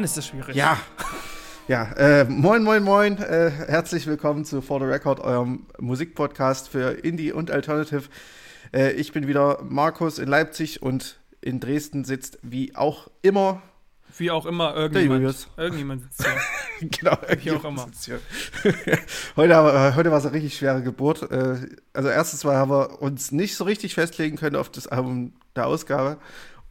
Mann, ist das schwierig. Ja. Ja, äh, moin, moin, moin. Äh, herzlich willkommen zu For the Record, eurem Musikpodcast für Indie und Alternative. Äh, ich bin wieder Markus in Leipzig und in Dresden sitzt wie auch immer. Wie auch immer irgendjemand. Irgendjemand sitzt hier. genau, wie auch immer. heute, äh, heute war es eine richtig schwere Geburt. Äh, also erstens mal haben wir uns nicht so richtig festlegen können auf das Album der Ausgabe.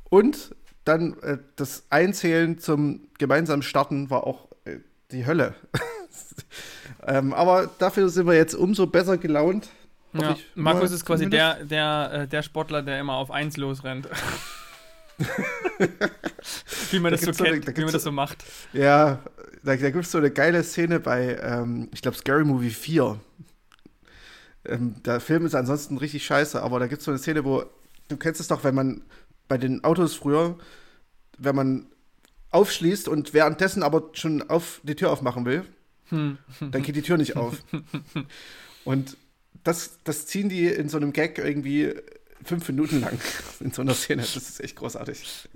Und dann äh, das Einzählen zum gemeinsamen Starten war auch die Hölle. ähm, aber dafür sind wir jetzt umso besser gelaunt. Ja. Markus ist quasi der, der, äh, der Sportler, der immer auf eins losrennt. wie man, da das so, kennt, eine, da wie man das so macht. Ja, da, da gibt es so eine geile Szene bei, ähm, ich glaube, Scary Movie 4. Ähm, der Film ist ansonsten richtig scheiße, aber da gibt es so eine Szene, wo, du kennst es doch, wenn man bei den Autos früher, wenn man aufschließt und währenddessen aber schon auf die Tür aufmachen will, hm. dann geht die Tür nicht auf. Und das, das ziehen die in so einem Gag irgendwie fünf Minuten lang in so einer Szene. Das ist echt großartig.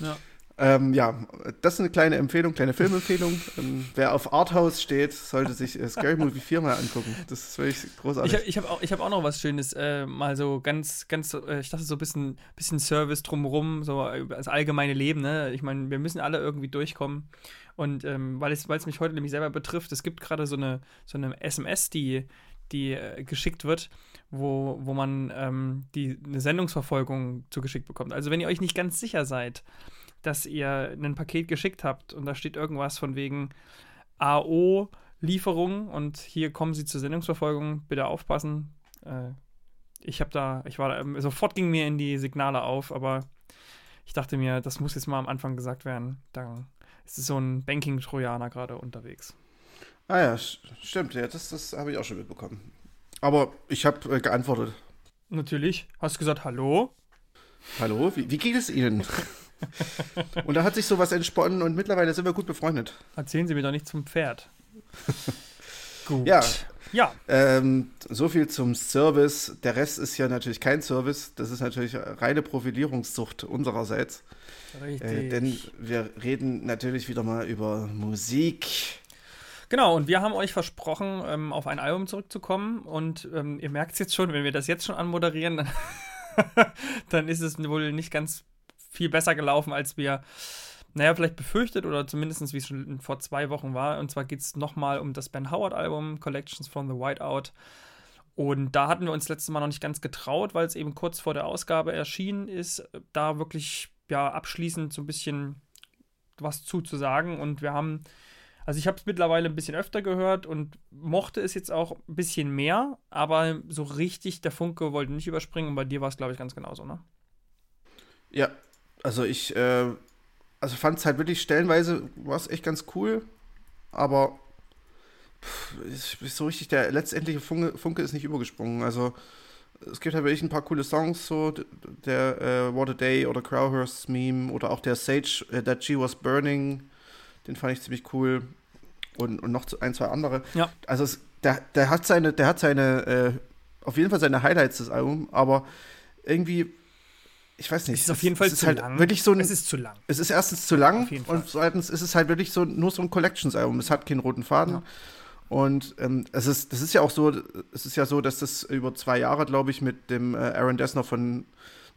Ja. Ähm, ja, das ist eine kleine Empfehlung, kleine Filmempfehlung. Ähm, wer auf Arthouse steht, sollte sich äh, Scary Movie 4 mal angucken. Das ist wirklich großartig. Ich habe hab auch, hab auch noch was Schönes, äh, mal so ganz, ganz, äh, ich dachte so ein bisschen, bisschen Service drumherum, so das allgemeine Leben. Ne? Ich meine, wir müssen alle irgendwie durchkommen. Und ähm, weil es mich heute nämlich selber betrifft, es gibt gerade so eine, so eine SMS, die, die äh, geschickt wird, wo, wo man ähm, die, eine Sendungsverfolgung zugeschickt bekommt. Also wenn ihr euch nicht ganz sicher seid, dass ihr ein Paket geschickt habt und da steht irgendwas von wegen AO Lieferung und hier kommen Sie zur Sendungsverfolgung, bitte aufpassen. Äh, ich habe da, ich war da, sofort ging mir in die Signale auf, aber ich dachte mir, das muss jetzt mal am Anfang gesagt werden. Dann ist so ein Banking-Trojaner gerade unterwegs. Ah ja, stimmt, ja, das, das habe ich auch schon mitbekommen. Aber ich habe äh, geantwortet. Natürlich. Hast du gesagt, hallo? Hallo, wie, wie geht es Ihnen? und da hat sich sowas entsponnen und mittlerweile sind wir gut befreundet. Erzählen Sie mir doch nicht zum Pferd. gut. Ja. Ja. Ähm, so viel zum Service. Der Rest ist ja natürlich kein Service. Das ist natürlich reine Profilierungssucht unsererseits. Richtig. Äh, denn wir reden natürlich wieder mal über Musik. Genau, und wir haben euch versprochen, ähm, auf ein Album zurückzukommen. Und ähm, ihr merkt es jetzt schon, wenn wir das jetzt schon anmoderieren, dann ist es wohl nicht ganz viel besser gelaufen, als wir, naja, vielleicht befürchtet oder zumindest wie es schon vor zwei Wochen war. Und zwar geht es nochmal um das Ben Howard-Album, Collections from the Whiteout. Und da hatten wir uns letztes Mal noch nicht ganz getraut, weil es eben kurz vor der Ausgabe erschienen ist, da wirklich ja abschließend so ein bisschen was zuzusagen. Und wir haben, also ich habe es mittlerweile ein bisschen öfter gehört und mochte es jetzt auch ein bisschen mehr, aber so richtig der Funke wollte nicht überspringen. Und bei dir war es, glaube ich, ganz genauso, ne? Ja, also ich, äh, also fand es halt wirklich stellenweise, war es echt ganz cool, aber pff, ist so richtig, der letztendliche Funke, Funke, ist nicht übergesprungen. Also es gibt halt wirklich ein paar coole Songs, so der äh, What a Day oder Crowhurst Meme oder auch der Sage äh, That She Was Burning, den fand ich ziemlich cool und, und noch ein, zwei andere. Ja. Also es, der, der hat seine, der hat seine, äh, auf jeden Fall seine Highlights des Albums, aber irgendwie ich weiß nicht. Es ist auf jeden Fall zu halt lang. Wirklich so ein, es ist zu lang. Es ist erstens zu lang und zweitens ist es halt wirklich so nur so ein Collections-Album. Es hat keinen roten Faden. Ja. Und ähm, es ist, das ist ja auch so, es ist ja so, dass das über zwei Jahre, glaube ich, mit dem äh, Aaron Dessner von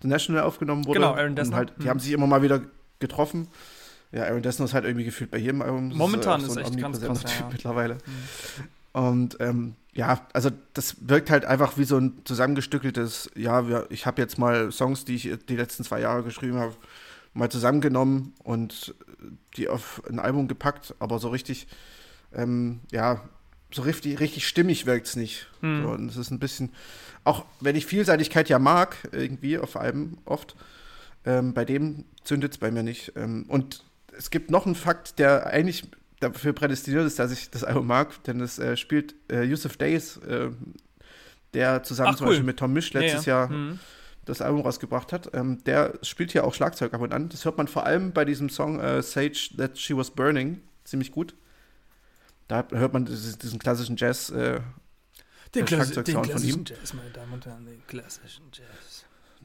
The National aufgenommen wurde. Genau, Aaron Dessner. Und halt, die mhm. haben sich immer mal wieder getroffen. Ja, Aaron Dessner ist halt irgendwie gefühlt bei jedem Album. Momentan ist, äh, so ist echt ganz krass, ja. mittlerweile. Mhm. Und ähm, ja, also das wirkt halt einfach wie so ein zusammengestückeltes, ja, wir, ich habe jetzt mal Songs, die ich die letzten zwei Jahre geschrieben habe, mal zusammengenommen und die auf ein Album gepackt, aber so richtig, ähm, ja, so richtig, richtig stimmig wirkt es nicht. Hm. So, und es ist ein bisschen, auch wenn ich Vielseitigkeit ja mag, irgendwie auf Alben oft, ähm, bei dem zündet es bei mir nicht. Ähm, und es gibt noch einen Fakt, der eigentlich dafür prädestiniert ist, dass ich das Album mag, denn es äh, spielt äh, Yusuf Days, äh, der zusammen Ach, zum cool. Beispiel mit Tom Misch letztes ja, ja. Jahr Mhm. das Album rausgebracht hat. Ähm, der spielt hier auch Schlagzeug ab und an. Das hört man vor allem bei diesem Song äh, Sage That She Was Burning ziemlich gut. Da hört man diesen, klassischen Jazz. Äh, Den, Der Klassi den von klassischen ihm. Jazz, meine Damen und Herren, den klassischen Jazz.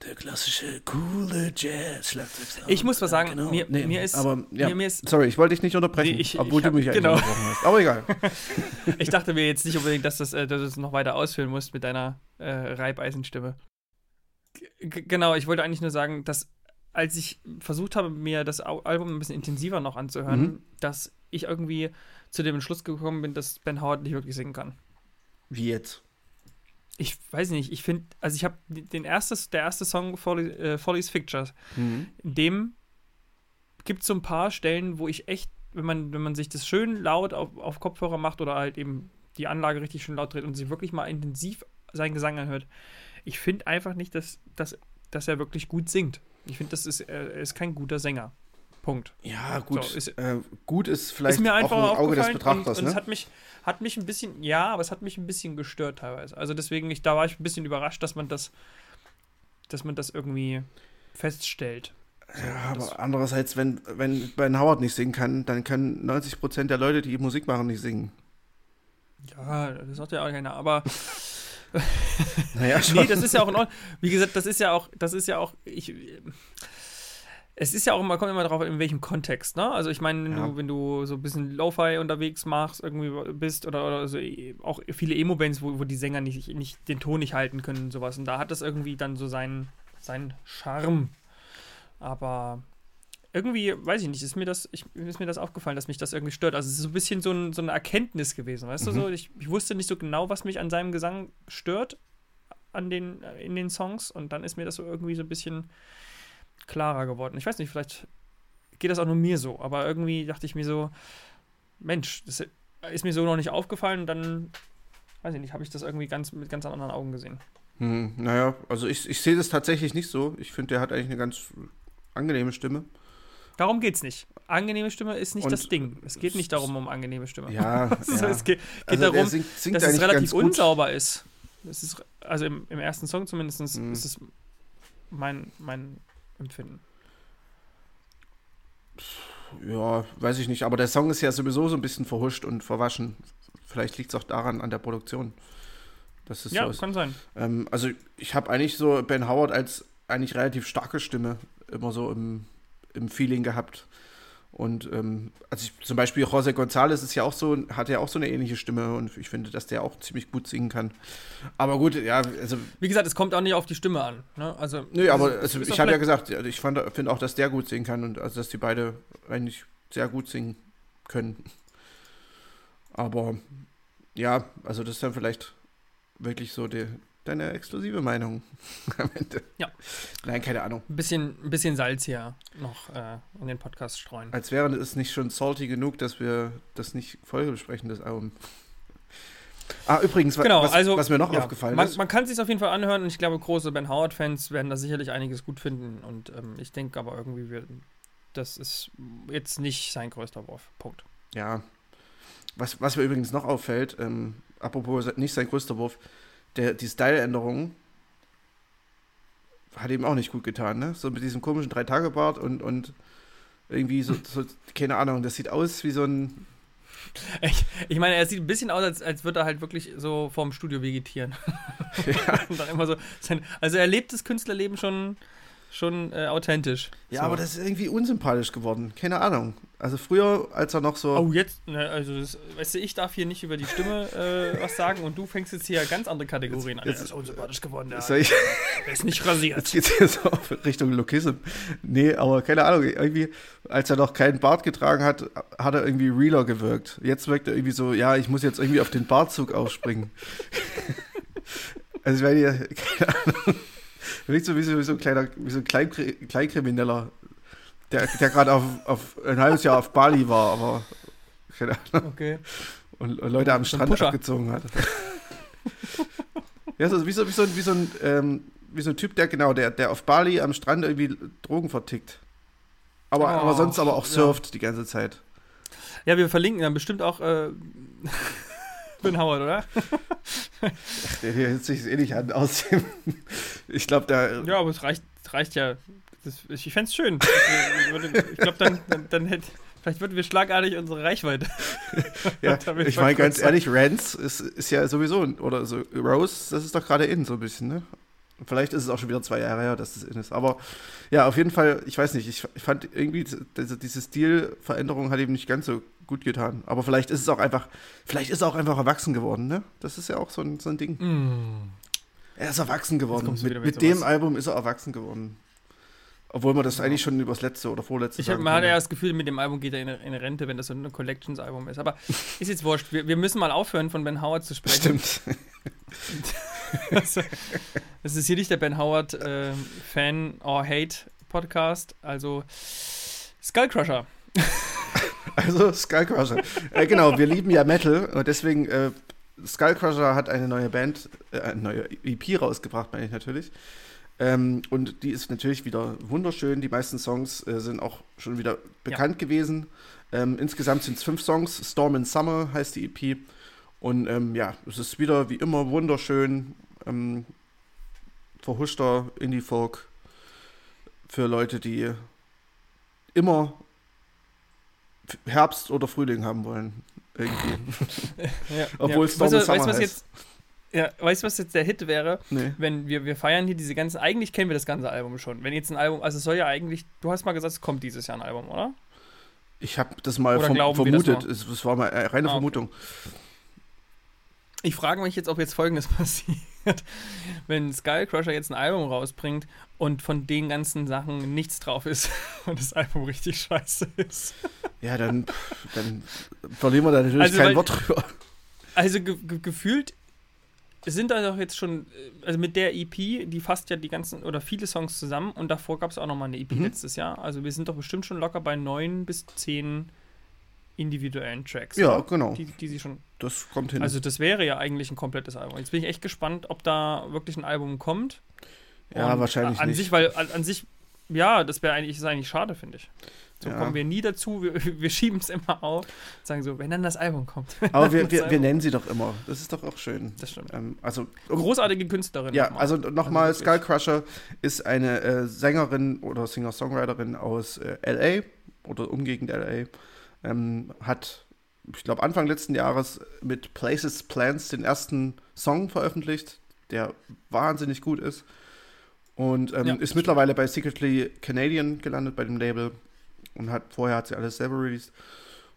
Der klassische, coole Jazz-Schlagzeugsound. Ich muss was sagen, Genau. mir, Nee, mir ist, aber, ja. mir, mir ist, Sorry, ich wollte dich nicht unterbrechen, Nee, ich- obwohl ich du hab- mich eigentlich genau. unterbrochen hast. Aber egal. ich dachte mir jetzt nicht unbedingt, dass, das, äh, dass du es noch weiter ausführen musst mit deiner äh, Reibeisenstimme. G genau, ich wollte eigentlich nur sagen, dass als ich versucht habe, mir das Album ein bisschen intensiver noch anzuhören, Mhm. dass ich irgendwie zu dem Entschluss gekommen bin, dass Ben Howard nicht wirklich singen kann. Wie jetzt? Ich weiß nicht, ich finde, also ich habe den erstes, der erste Song, Folly, äh, Follies Pictures, Mhm. in dem gibt es so ein paar Stellen, wo ich echt, wenn man, wenn man sich das schön laut auf, auf Kopfhörer macht oder halt eben die Anlage richtig schön laut dreht und sich wirklich mal intensiv seinen Gesang anhört, ich finde einfach nicht, dass, dass, dass er wirklich gut singt. Ich finde, das ist, er ist kein guter Sänger. Punkt. Ja, gut. So, ist- äh, gut ist vielleicht ist mir einfach auch im Auge des Betrachters, und, und es ne? hat mich, hat mich ein bisschen, ja, aber es hat mich ein bisschen gestört teilweise. Also deswegen, ich, da war ich ein bisschen überrascht, dass man das, dass man das irgendwie feststellt. Ja, das- aber andererseits, wenn, wenn Ben Howard nicht singen kann, dann können 90% der Leute, die Musik machen, nicht singen. Ja, das sagt ja auch keiner, aber Naja, nee, das ist ja auch in Ordnung. Wie gesagt, das ist ja auch, das ist ja auch, ich, es ist ja auch immer, kommt immer drauf, an, in welchem Kontext, ne? Also ich meine, wenn, Ja. du, wenn du so ein bisschen Lo-Fi unterwegs machst, irgendwie bist, oder, oder so, eh, auch viele Emo-Bands, wo, wo die Sänger nicht, nicht den Ton nicht halten können und sowas. Und da hat das irgendwie dann so seinen, seinen Charme. Aber irgendwie, weiß ich nicht, ist mir das, ich, ist mir das aufgefallen, dass mich das irgendwie stört. Also es ist so ein bisschen so, ein, so eine Erkenntnis gewesen, weißt Mhm. du so? Ich, ich wusste nicht so genau, was mich an seinem Gesang stört an den, in den Songs und dann ist mir das so irgendwie so ein bisschen klarer geworden. Ich weiß nicht, vielleicht geht das auch nur mir so, aber irgendwie dachte ich mir so, Mensch, das ist mir so noch nicht aufgefallen und dann, weiß ich nicht, habe ich das irgendwie ganz mit ganz anderen Augen gesehen. Hm, naja, also ich, ich sehe das tatsächlich nicht so. Ich finde, der hat eigentlich eine ganz angenehme Stimme. Darum geht's nicht. Angenehme Stimme ist nicht Und das Ding. Es geht nicht darum um angenehme Stimme. Ja, Also ja. Es geht, geht Also darum, singt, singt dass es relativ unsauber ist. Das ist. Also im, im ersten Song zumindest Mhm. ist es mein, mein Empfinden. Ja, weiß ich nicht. Aber der Song ist ja sowieso so ein bisschen verhuscht und verwaschen. Vielleicht liegt es auch daran, an der Produktion. Das ist Ja, so ist. kann sein. Ähm, also ich habe eigentlich so Ben Howard als eigentlich relativ starke Stimme immer so im, im Feeling gehabt. Und ähm, also ich, zum Beispiel José González ist ja auch so, hat ja auch so eine ähnliche Stimme und ich finde, dass der auch ziemlich gut singen kann. Aber gut, ja, also, Wie gesagt, es kommt auch nicht auf die Stimme an. Ne? Also, nö, aber also, ich habe ja gesagt, ich finde auch, dass der gut singen kann und also, dass die beide eigentlich sehr gut singen können. Aber ja, also das ist dann vielleicht wirklich so die, deine exklusive Meinung am Ende. Ja. Nein, keine Ahnung. ein bisschen, ein bisschen Salz hier noch äh, in den Podcast streuen. Als wäre es nicht schon salty genug, dass wir das nicht Folge besprechen, das Album. Ah, übrigens, Genau, was, also was mir noch ja, aufgefallen man, ist. Man kann es sich auf jeden Fall anhören und ich glaube, große Ben Howard-Fans werden da sicherlich einiges gut finden. Und ähm, ich denke aber irgendwie, wir, das ist jetzt nicht sein größter Wurf. Punkt. Ja. Was, was mir übrigens noch auffällt, ähm, apropos nicht sein größter Wurf, der, die Style-Änderung hat ihm auch nicht gut getan, ne? So mit diesem komischen Drei-Tage-Bart und, und irgendwie so, so, keine Ahnung, das sieht aus wie so ein. Ich, ich meine, er sieht ein bisschen aus, als, als würde er halt wirklich so vorm Studio vegetieren. und dann immer so sein, also er lebt das Künstlerleben schon, schon äh, authentisch. Ja, so. aber das ist irgendwie unsympathisch geworden. Keine Ahnung. Also früher, als er noch so. Oh, jetzt, ne, also, das, weißt du, ich darf hier nicht über die Stimme äh, was sagen und du fängst jetzt hier ganz andere Kategorien an. jetzt- Er ist unsympathisch geworden, der, Soll ich, der ist nicht rasiert. Jetzt geht's hier so auf Richtung Lokism. Nee, aber keine Ahnung, irgendwie, als er noch keinen Bart getragen hat, hat er irgendwie realer gewirkt. Jetzt wirkt er irgendwie so, ja, ich muss jetzt irgendwie auf den Bartzug aufspringen. also, ich meine, keine Ahnung, wirkt so wie so, wie so ein kleiner, wie so ein Kleinkri Kleinkrimineller, der, der gerade auf, auf ein halbes Jahr auf Bali war, aber keine Ahnung, Okay. und, und Leute am So Strand abgezogen hat. ja, so, wie, so, wie, so, ein- wie, so ein, ähm, wie so ein Typ, der genau, der, der auf Bali am Strand irgendwie Drogen vertickt. Aber, Oh, aber sonst aber auch ja. surft die ganze Zeit. Ja, wir verlinken dann bestimmt auch äh, Ben Howard, oder? Der hört sich eh nicht an aus dem. Ich glaube, da. Ja, aber es reicht, reicht ja. Das, ich fände es schön. ich glaube, dann, dann, dann hätte. Vielleicht würden wir schlagartig unsere Reichweite. ja, ich meine ganz ehrlich, Rance ist, ist ja sowieso, oder so Rose, das ist doch gerade in so ein bisschen, ne? Vielleicht ist es auch schon wieder zwei Jahre her, dass es in ist. Aber ja, auf jeden Fall, ich weiß nicht, ich, ich fand irgendwie, diese, diese Stilveränderung hat ihm nicht ganz so gut getan. Aber vielleicht ist es auch einfach, vielleicht ist er auch einfach erwachsen geworden, ne? Das ist ja auch so ein, so ein Ding. Mm. Er ist erwachsen geworden. Mit, mit, mit dem Album ist er erwachsen geworden. Obwohl man das ja. eigentlich schon übers letzte oder vorletzte Ich habe man hat ja das Gefühl, mit dem Album geht er in, in Rente, wenn das so ein Collections-Album ist. Aber ist jetzt wurscht. Wir, wir, müssen mal aufhören, von Ben Howard zu sprechen. Stimmt. das, das ist hier nicht der Ben Howard äh, Fan or Hate Podcast. Also Skullcrusher. Also Skullcrusher. äh, genau, wir lieben ja Metal und deswegen äh, Skullcrusher hat eine neue Band, äh, eine neue EP rausgebracht, meine ich natürlich. Ähm, und die ist natürlich wieder wunderschön. Die meisten Songs äh, sind auch schon wieder bekannt ja. gewesen. Ähm, insgesamt sind es fünf Songs. Storm in Summer heißt die EP. Und ähm, ja, es ist wieder wie immer wunderschön. Ähm, verhuschter Indie-Folk für Leute, die immer Herbst oder Frühling haben wollen. Irgendwie. ja, Obwohl ja. es Storm weißt, in Summer weißt, heißt. Ja, weißt du, was jetzt der Hit wäre? Nee. Wenn wir, wir feiern hier diese ganzen, eigentlich kennen wir das ganze Album schon. Wenn jetzt ein Album, also es soll ja eigentlich, du hast mal gesagt, es kommt dieses Jahr ein Album, oder? Ich habe das mal verm vermutet, das, es, war mal eine reine ah, Vermutung. Ich frage mich jetzt, ob jetzt folgendes passiert. Wenn Skullcrusher jetzt ein Album rausbringt und von den ganzen Sachen nichts drauf ist und das Album richtig scheiße ist. Ja, dann, dann verlieren wir da natürlich also, kein weil, Wort drüber. Also ge ge gefühlt sind da doch jetzt schon, äh, also mit der EP, die fasst ja die ganzen oder viele Songs zusammen und davor gab es auch nochmal eine EP mhm. letztes Jahr. Also wir sind doch bestimmt schon locker bei neun bis zehn individuellen Tracks. Ja, oder? genau. Die, die sie schon. Das kommt hin. Also das wäre ja eigentlich ein komplettes Album. Jetzt bin ich echt gespannt, ob da wirklich ein Album kommt. Ja, und wahrscheinlich an nicht. sich, weil an, an sich, ja, das wäre eigentlich, ist eigentlich schade, finde ich. So ja. kommen wir nie dazu. Wir, wir schieben es immer auf. Sagen so, wenn dann das Album kommt. Aber wir, wir, wir, nennen sie doch immer. Das ist doch auch schön. Das stimmt. Ähm, also, Großartige Künstlerin. Ja, nochmal. also nochmal, also Skullcrusher ist eine äh, Sängerin oder Singer-Songwriterin aus äh, L.A. oder umgegend L.A. Ähm, hat, ich glaube, Anfang letzten Jahres mit Places Plans den ersten Song veröffentlicht, der wahnsinnig gut ist. Und ähm, ja. ist mittlerweile bei Secretly Canadian gelandet, bei dem Label und hat vorher hat sie alles selber released.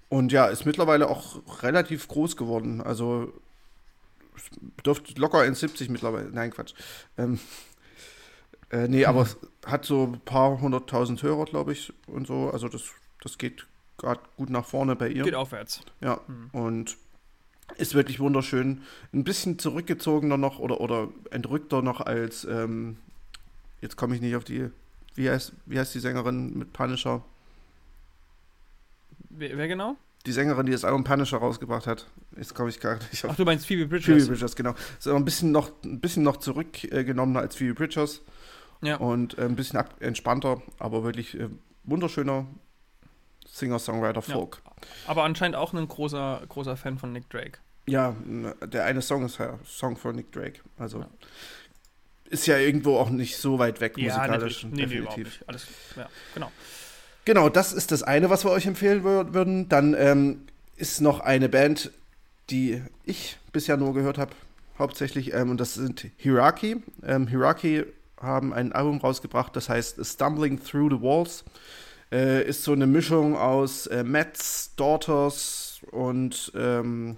Und ja, ist mittlerweile auch relativ groß geworden. Also dürfte locker 1,70 mittlerweile. Nein, Quatsch. Ähm, äh, nee, aber hat so ein paar hunderttausend Hörer, glaube ich, und so. Also das, das geht gerade gut nach vorne bei ihr. Geht aufwärts. Ja, mhm. und ist wirklich wunderschön. Ein bisschen zurückgezogener noch oder, oder entrückter noch als, ähm, jetzt komme ich nicht auf die, wie heißt, wie heißt die Sängerin mit Punisher? Wer, wer, genau? Die Sängerin, die das Album Punisher rausgebracht hat. Jetzt komme ich gerade nicht auf. Ach, du meinst Phoebe Bridgers? Phoebe Bridgers, genau. Ist aber ein bisschen noch, ein bisschen noch zurückgenommener als Phoebe Bridgers. Ja. Und äh, ein bisschen entspannter, aber wirklich äh, wunderschöner Singer-Songwriter Folk. Ja. Aber anscheinend auch ein großer, großer Fan von Nick Drake. Ja, der eine Song ist ja Song von Nick Drake. Also ja. ist ja irgendwo auch nicht so weit weg ja, musikalisch. Nee, definitiv. Nee, Alles, ja, genau. Genau, das ist das eine, was wir euch empfehlen würden. Dann ähm, ist noch eine Band, die ich bisher nur gehört habe, hauptsächlich, ähm, und das sind Hiraki. Ähm, Hiraki haben ein Album rausgebracht, das heißt Stumbling Through the Walls. Äh, ist so eine Mischung aus äh, Mets, Daughters und ähm,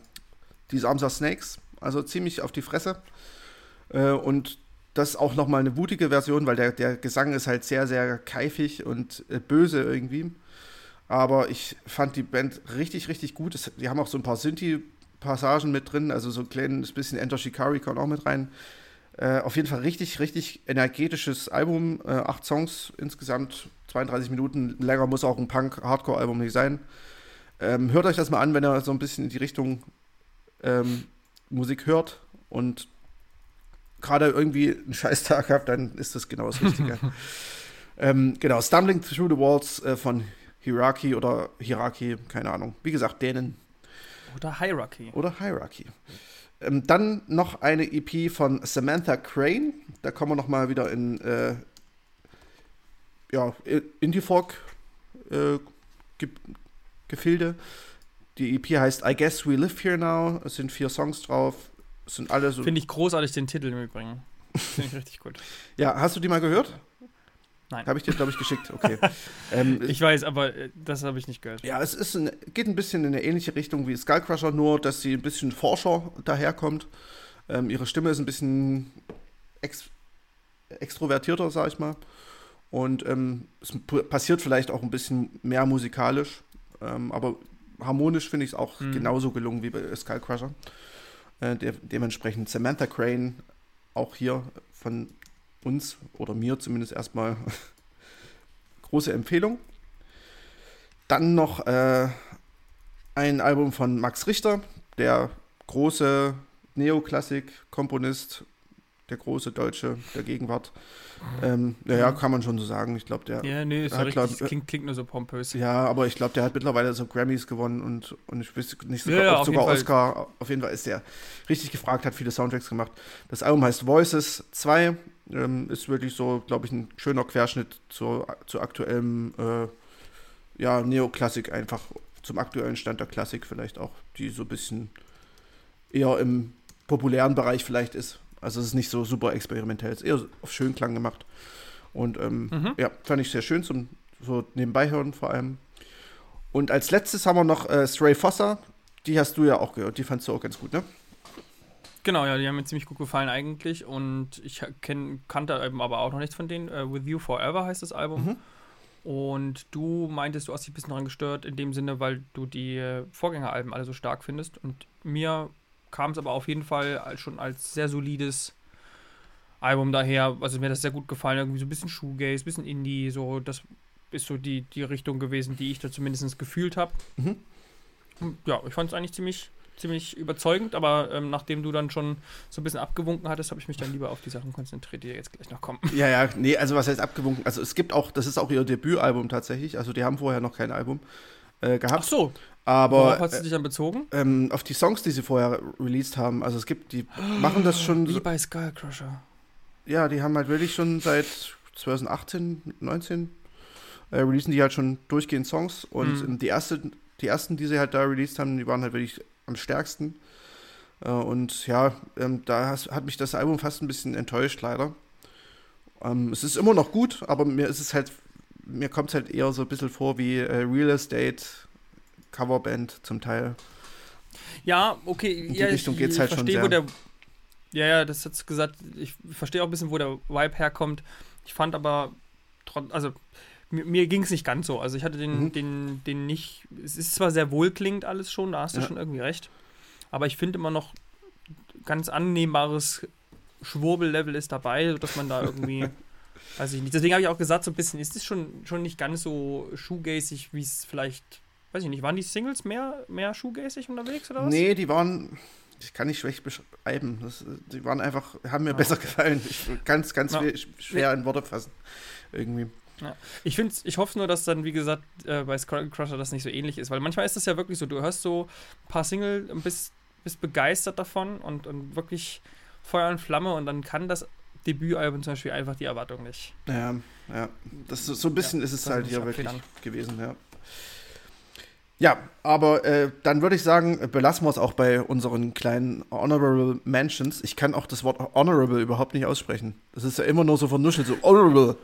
die Samsa Snakes. Also ziemlich auf die Fresse. Äh, und das ist auch nochmal eine wutige Version, weil der, der Gesang ist halt sehr, sehr keifig und äh, böse irgendwie. Aber ich fand die Band richtig, richtig gut. Es, die haben auch so ein paar Synthi-Passagen mit drin, also so ein kleines bisschen Enter Shikari kommt auch mit rein. Äh, auf jeden Fall richtig, richtig energetisches Album. Äh, acht Songs insgesamt, 32 Minuten. Länger muss auch ein Punk-Hardcore-Album nicht sein. Ähm, hört euch das mal an, wenn ihr so ein bisschen in die Richtung ähm, Musik hört und gerade irgendwie einen Scheißtag habt, dann ist das genau das Richtige. ähm, genau, Stumbling Through the Walls äh, von Hierarchy oder Hierarchy, keine Ahnung. Wie gesagt, Dänen. Oder Hierarchy. Oder Hierarchy. Ähm, dann noch eine EP von Samantha Crane. Da kommen wir noch mal wieder in äh, ja, Indie-Folk äh, Ge Gefilde. Die EP heißt I Guess We Live Here Now. Es sind vier Songs drauf. Sind alle so. Finde ich großartig, den Titel im Übrigen. Finde ich richtig gut. Ja, hast du die mal gehört? Nein. Habe ich dir, glaube ich, geschickt. Okay. ähm, ich weiß, aber äh, das habe ich nicht gehört. Ja, es ist ein, geht ein bisschen in eine ähnliche Richtung wie Skullcrusher, nur dass sie ein bisschen forscher daherkommt. Ähm, ihre Stimme ist ein bisschen ex extrovertierter, sag ich mal. Und ähm, es passiert vielleicht auch ein bisschen mehr musikalisch. Ähm, aber harmonisch finde ich es auch mhm. genauso gelungen wie bei Skullcrusher. Äh, de dementsprechend Samantha Crane, auch hier von uns oder mir zumindest erstmal große Empfehlung. Dann noch äh, ein Album von Max Richter, der große Neoklassik-Komponist, der große Deutsche der Gegenwart. Ähm, naja, kann man schon so sagen. Ich glaube, der. Ja, nee, ist hat, richtig, glaub, klingt, klingt, nur so pompös. Ja, aber ich glaube, der hat mittlerweile so Grammys gewonnen und, und ich weiß nicht sogar, ja, ja, sogar Oscar. Fall. Auf jeden Fall ist der richtig gefragt, hat viele Soundtracks gemacht. Das Album heißt Voices 2. Ähm, ist wirklich so, glaube ich, ein schöner Querschnitt zu, zu aktuellem äh, ja, Neoklassik, einfach zum aktuellen Stand der Klassik vielleicht auch, die so ein bisschen eher im populären Bereich vielleicht ist. Also es ist nicht so super experimentell, es ist eher auf Schönklang gemacht. Und ähm, mhm. ja, fand ich sehr schön zum so nebenbei hören vor allem. Und als letztes haben wir noch äh, Stray Fossa. Die hast du ja auch gehört, die fandst du auch ganz gut, ne? Genau, ja, die haben mir ziemlich gut gefallen eigentlich. Und ich kenn, kannte eben aber auch noch nichts von denen. Uh, With You Forever heißt das Album. Mhm. Und du meintest, du hast dich ein bisschen daran gestört, in dem Sinne, weil du die äh, Vorgängeralben alle so stark findest. Und mir kam es aber auf jeden Fall als, schon als sehr solides Album daher. Also mir hat das sehr gut gefallen. Irgendwie so ein bisschen Shoegaze, ein bisschen Indie. So, das ist so die, die Richtung gewesen, die ich da zumindest gefühlt habe. Mhm. Ja, ich fand es eigentlich ziemlich, ziemlich überzeugend, aber ähm, nachdem du dann schon so ein bisschen abgewunken hattest, habe ich mich dann lieber auf die Sachen konzentriert, die jetzt gleich noch kommen. Ja, ja, nee, also was heißt abgewunken? Also es gibt auch, das ist auch ihr Debütalbum tatsächlich, also die haben vorher noch kein Album äh, gehabt. Ach so. Aber Worauf hast du dich dann bezogen? Äh, ähm, auf die Songs, die sie vorher released haben. Also es gibt, die machen das schon. Wie bei Skullcrusher. Ja, die haben halt wirklich schon seit 2018, 19 äh, releasen die halt schon durchgehend Songs. Und mhm. die, erste, die ersten, die sie halt da released haben, die waren halt wirklich am stärksten. Äh, und ja, ähm, da has, hat mich das Album fast ein bisschen enttäuscht, leider. Ähm, es ist immer noch gut, aber mir ist es halt, mir kommt es halt eher so ein bisschen vor wie äh, Real Estate Coverband zum Teil. Ja, okay. In die ja, Richtung geht es halt versteh, schon sehr. Der, ja, ja, das hat gesagt. Ich verstehe auch ein bisschen, wo der Vibe herkommt. Ich fand aber, also mir, mir ging es nicht ganz so. Also ich hatte den, mhm. den, den nicht. Es ist zwar sehr wohlklingend alles schon, da hast du ja. schon irgendwie recht. Aber ich finde immer noch ganz annehmbares Schwurbellevel ist dabei, sodass man da irgendwie. weiß ich nicht. Deswegen habe ich auch gesagt, so ein bisschen ist es schon, schon nicht ganz so shoegazig, wie es vielleicht weiß ich nicht, waren die Singles mehr, mehr shoegazig unterwegs oder was? Nee, die waren, ich kann nicht schlecht beschreiben. Das, die waren einfach, haben mir ah, besser okay. gefallen. Ich, ganz, ganz ja. schwer in Worte fassen. Irgendwie. Ja. Ich finde, ich hoffe nur, dass dann, wie gesagt, äh, bei Skull Crusher das nicht so ähnlich ist, weil manchmal ist es ja wirklich so, du hörst so ein paar Singles und bist, bist begeistert davon und, und wirklich Feuer und Flamme und dann kann das Debütalbum zum Beispiel einfach die Erwartung nicht. Ja, ja. Das, so ein bisschen ja, ist es halt hier wirklich gewesen, ja. Ja, aber äh, dann würde ich sagen, belassen wir es auch bei unseren kleinen Honorable Mentions. Ich kann auch das Wort Honorable überhaupt nicht aussprechen. Das ist ja immer nur so vernuschelt, so Honorable.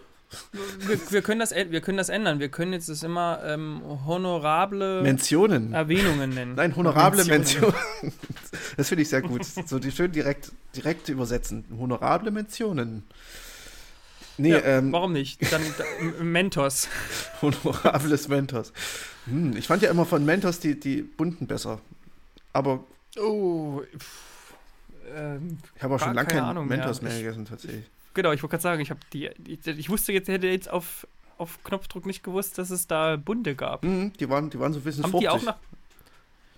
Wir, wir, können das, wir können das ändern. Wir können jetzt das immer ähm, honorable Mentionen. Erwähnungen nennen. Nein, honorable Mentionen. Mention. das finde ich sehr gut. So die schön direkt, direkt übersetzen. Honorable Mentionen. Nee, ja, ähm, warum nicht? Dann da, Mentos. Honorables Mentos. Hm, ich fand ja immer von Mentos die, die bunten besser. Aber. Oh. Pff, ähm, ich habe auch schon lange keinen Ahnung, Mentos mehr, mehr gegessen, tatsächlich. Genau, ich wollte gerade sagen, ich habe die, ich, ich, wusste jetzt, hätte jetzt auf, auf Knopfdruck nicht gewusst, dass es da bunte gab. Mhm, die, waren, die waren so ein bisschen haben fruchtig. Die, auch nach,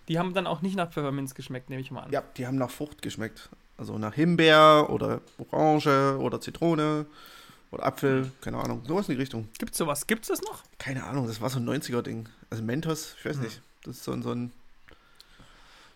die haben dann auch nicht nach Pfefferminz geschmeckt, nehme ich mal an. Ja, die haben nach Frucht geschmeckt. Also nach Himbeer oder Orange oder Zitrone. Oder Apfel, keine Ahnung. Sowas in die Richtung. Gibt's sowas? Gibt's das noch? Keine Ahnung, das war so ein 90er-Ding. Also Mentos, ich weiß Hm. nicht. Das ist so ein, so ein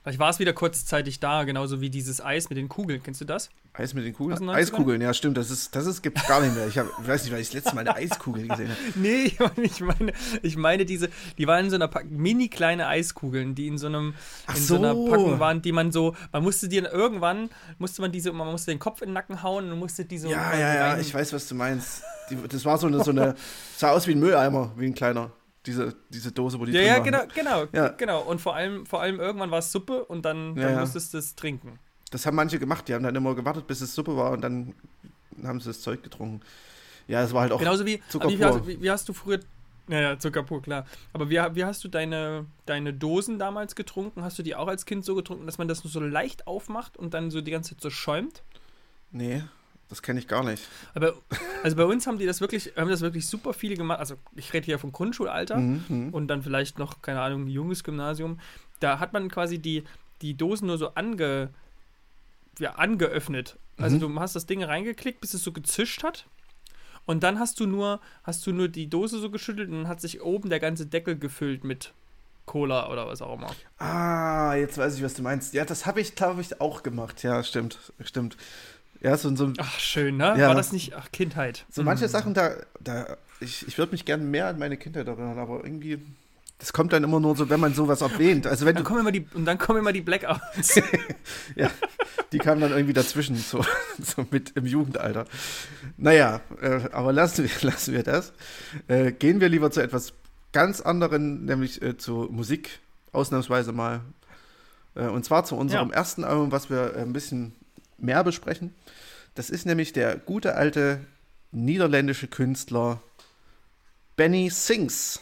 Vielleicht war es wieder kurzzeitig da, genauso wie dieses Eis mit den Kugeln. Kennst du das? Eis mit den Kugeln. den 90ern? Eiskugeln, ja, stimmt. Das ist, das ist, gibt's gar nicht mehr. Ich, hab, weiß nicht, weil ich das letzte Mal eine Eiskugel gesehen habe. Nee, ich meine, ich meine, diese, die waren in so einer Packung, mini kleine Eiskugeln, die in so einem, Ach in so. einer so. Packung waren, die man so, man musste die dann irgendwann, musste man diese, man musste den Kopf in den Nacken hauen und musste die so. Ja, ja, ja, ich weiß, was du meinst. Die, das war so eine, so eine, sah aus wie ein Mülleimer, wie ein kleiner. Diese, diese Dose, wo die Ja, ja, waren. genau, genau, Ja. genau. Und vor allem, vor allem irgendwann war es Suppe und dann, dann ja. musstest du es trinken. Das haben manche gemacht. Die haben dann immer gewartet, bis es Suppe war und dann haben sie das Zeug getrunken. Ja, es war halt auch. Genauso wie, Zucker wie, wie, wie hast du früher, naja, Zucker pur, klar. Aber wie, wie hast du deine, deine Dosen damals getrunken? Hast du die auch als Kind so getrunken, dass man das nur so leicht aufmacht und dann so die ganze Zeit so schäumt? Nee, das kenne ich gar nicht. Aber also bei uns haben die das wirklich, haben das wirklich super viele gemacht. Also ich rede hier vom Grundschulalter Mhm, mhm. und dann vielleicht noch, keine Ahnung, ein junges Gymnasium. Da hat man quasi die, die Dosen nur so ange, ja, angeöffnet. Also Mhm. du hast das Ding reingeklickt, bis es so gezischt hat. Und dann hast du nur, hast du nur die Dose so geschüttelt und dann hat sich oben der ganze Deckel gefüllt mit Cola oder was auch immer. Ah, jetzt weiß ich, was du meinst. Ja, das habe ich, glaube ich, auch gemacht. Ja, stimmt, stimmt. Ja, so, so, Ach, schön, ne? Ja. War das nicht, ach, Kindheit. so manche Mhm. Sachen, da, da ich, ich würde mich gerne mehr an meine Kindheit erinnern, aber irgendwie, das kommt dann immer nur so, wenn man sowas erwähnt. Also wenn Dann du, kommen immer die, und dann kommen immer die Blackouts. die kamen dann irgendwie dazwischen, so, so mit im Jugendalter. Naja, äh, aber lassen wir, lassen wir das. Äh, gehen wir lieber zu etwas ganz anderen, nämlich äh, zu Musik, ausnahmsweise mal. Äh, und zwar zu unserem Ja. ersten Album, was wir äh, ein bisschen mehr besprechen. Das ist nämlich der gute alte niederländische Künstler Benny Sings.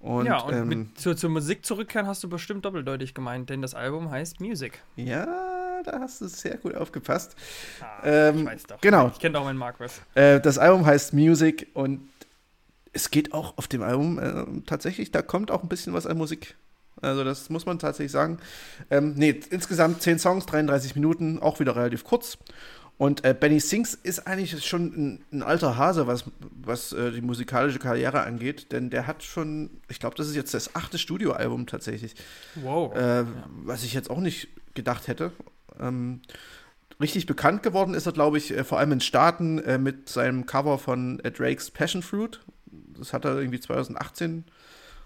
Und, ja, und ähm, mit, zu, zur Musik zurückkehren hast du bestimmt doppeldeutig gemeint, denn das Album heißt Music. ja, da hast du sehr gut aufgepasst. Ah, Ähm, ich weiß doch. genau. Ich kenne doch meinen Marquis. Äh, das Album heißt Music und es geht auch auf dem Album äh, tatsächlich, da kommt auch ein bisschen was an Musik. Also das muss man tatsächlich sagen. Ähm, nee, insgesamt 10 Songs, 33 Minuten, auch wieder relativ kurz. Und äh, Benny Sings ist eigentlich schon ein, ein alter Hase, was, was äh, die musikalische Karriere angeht, denn der hat schon, ich glaube, das ist jetzt das achte Studioalbum tatsächlich. Wow. Äh, Was ich jetzt auch nicht gedacht hätte. Ähm, richtig bekannt geworden ist er, glaube ich, äh, vor allem in Staaten äh, mit seinem Cover von Drakes Passion Fruit. Das hat er irgendwie 2018,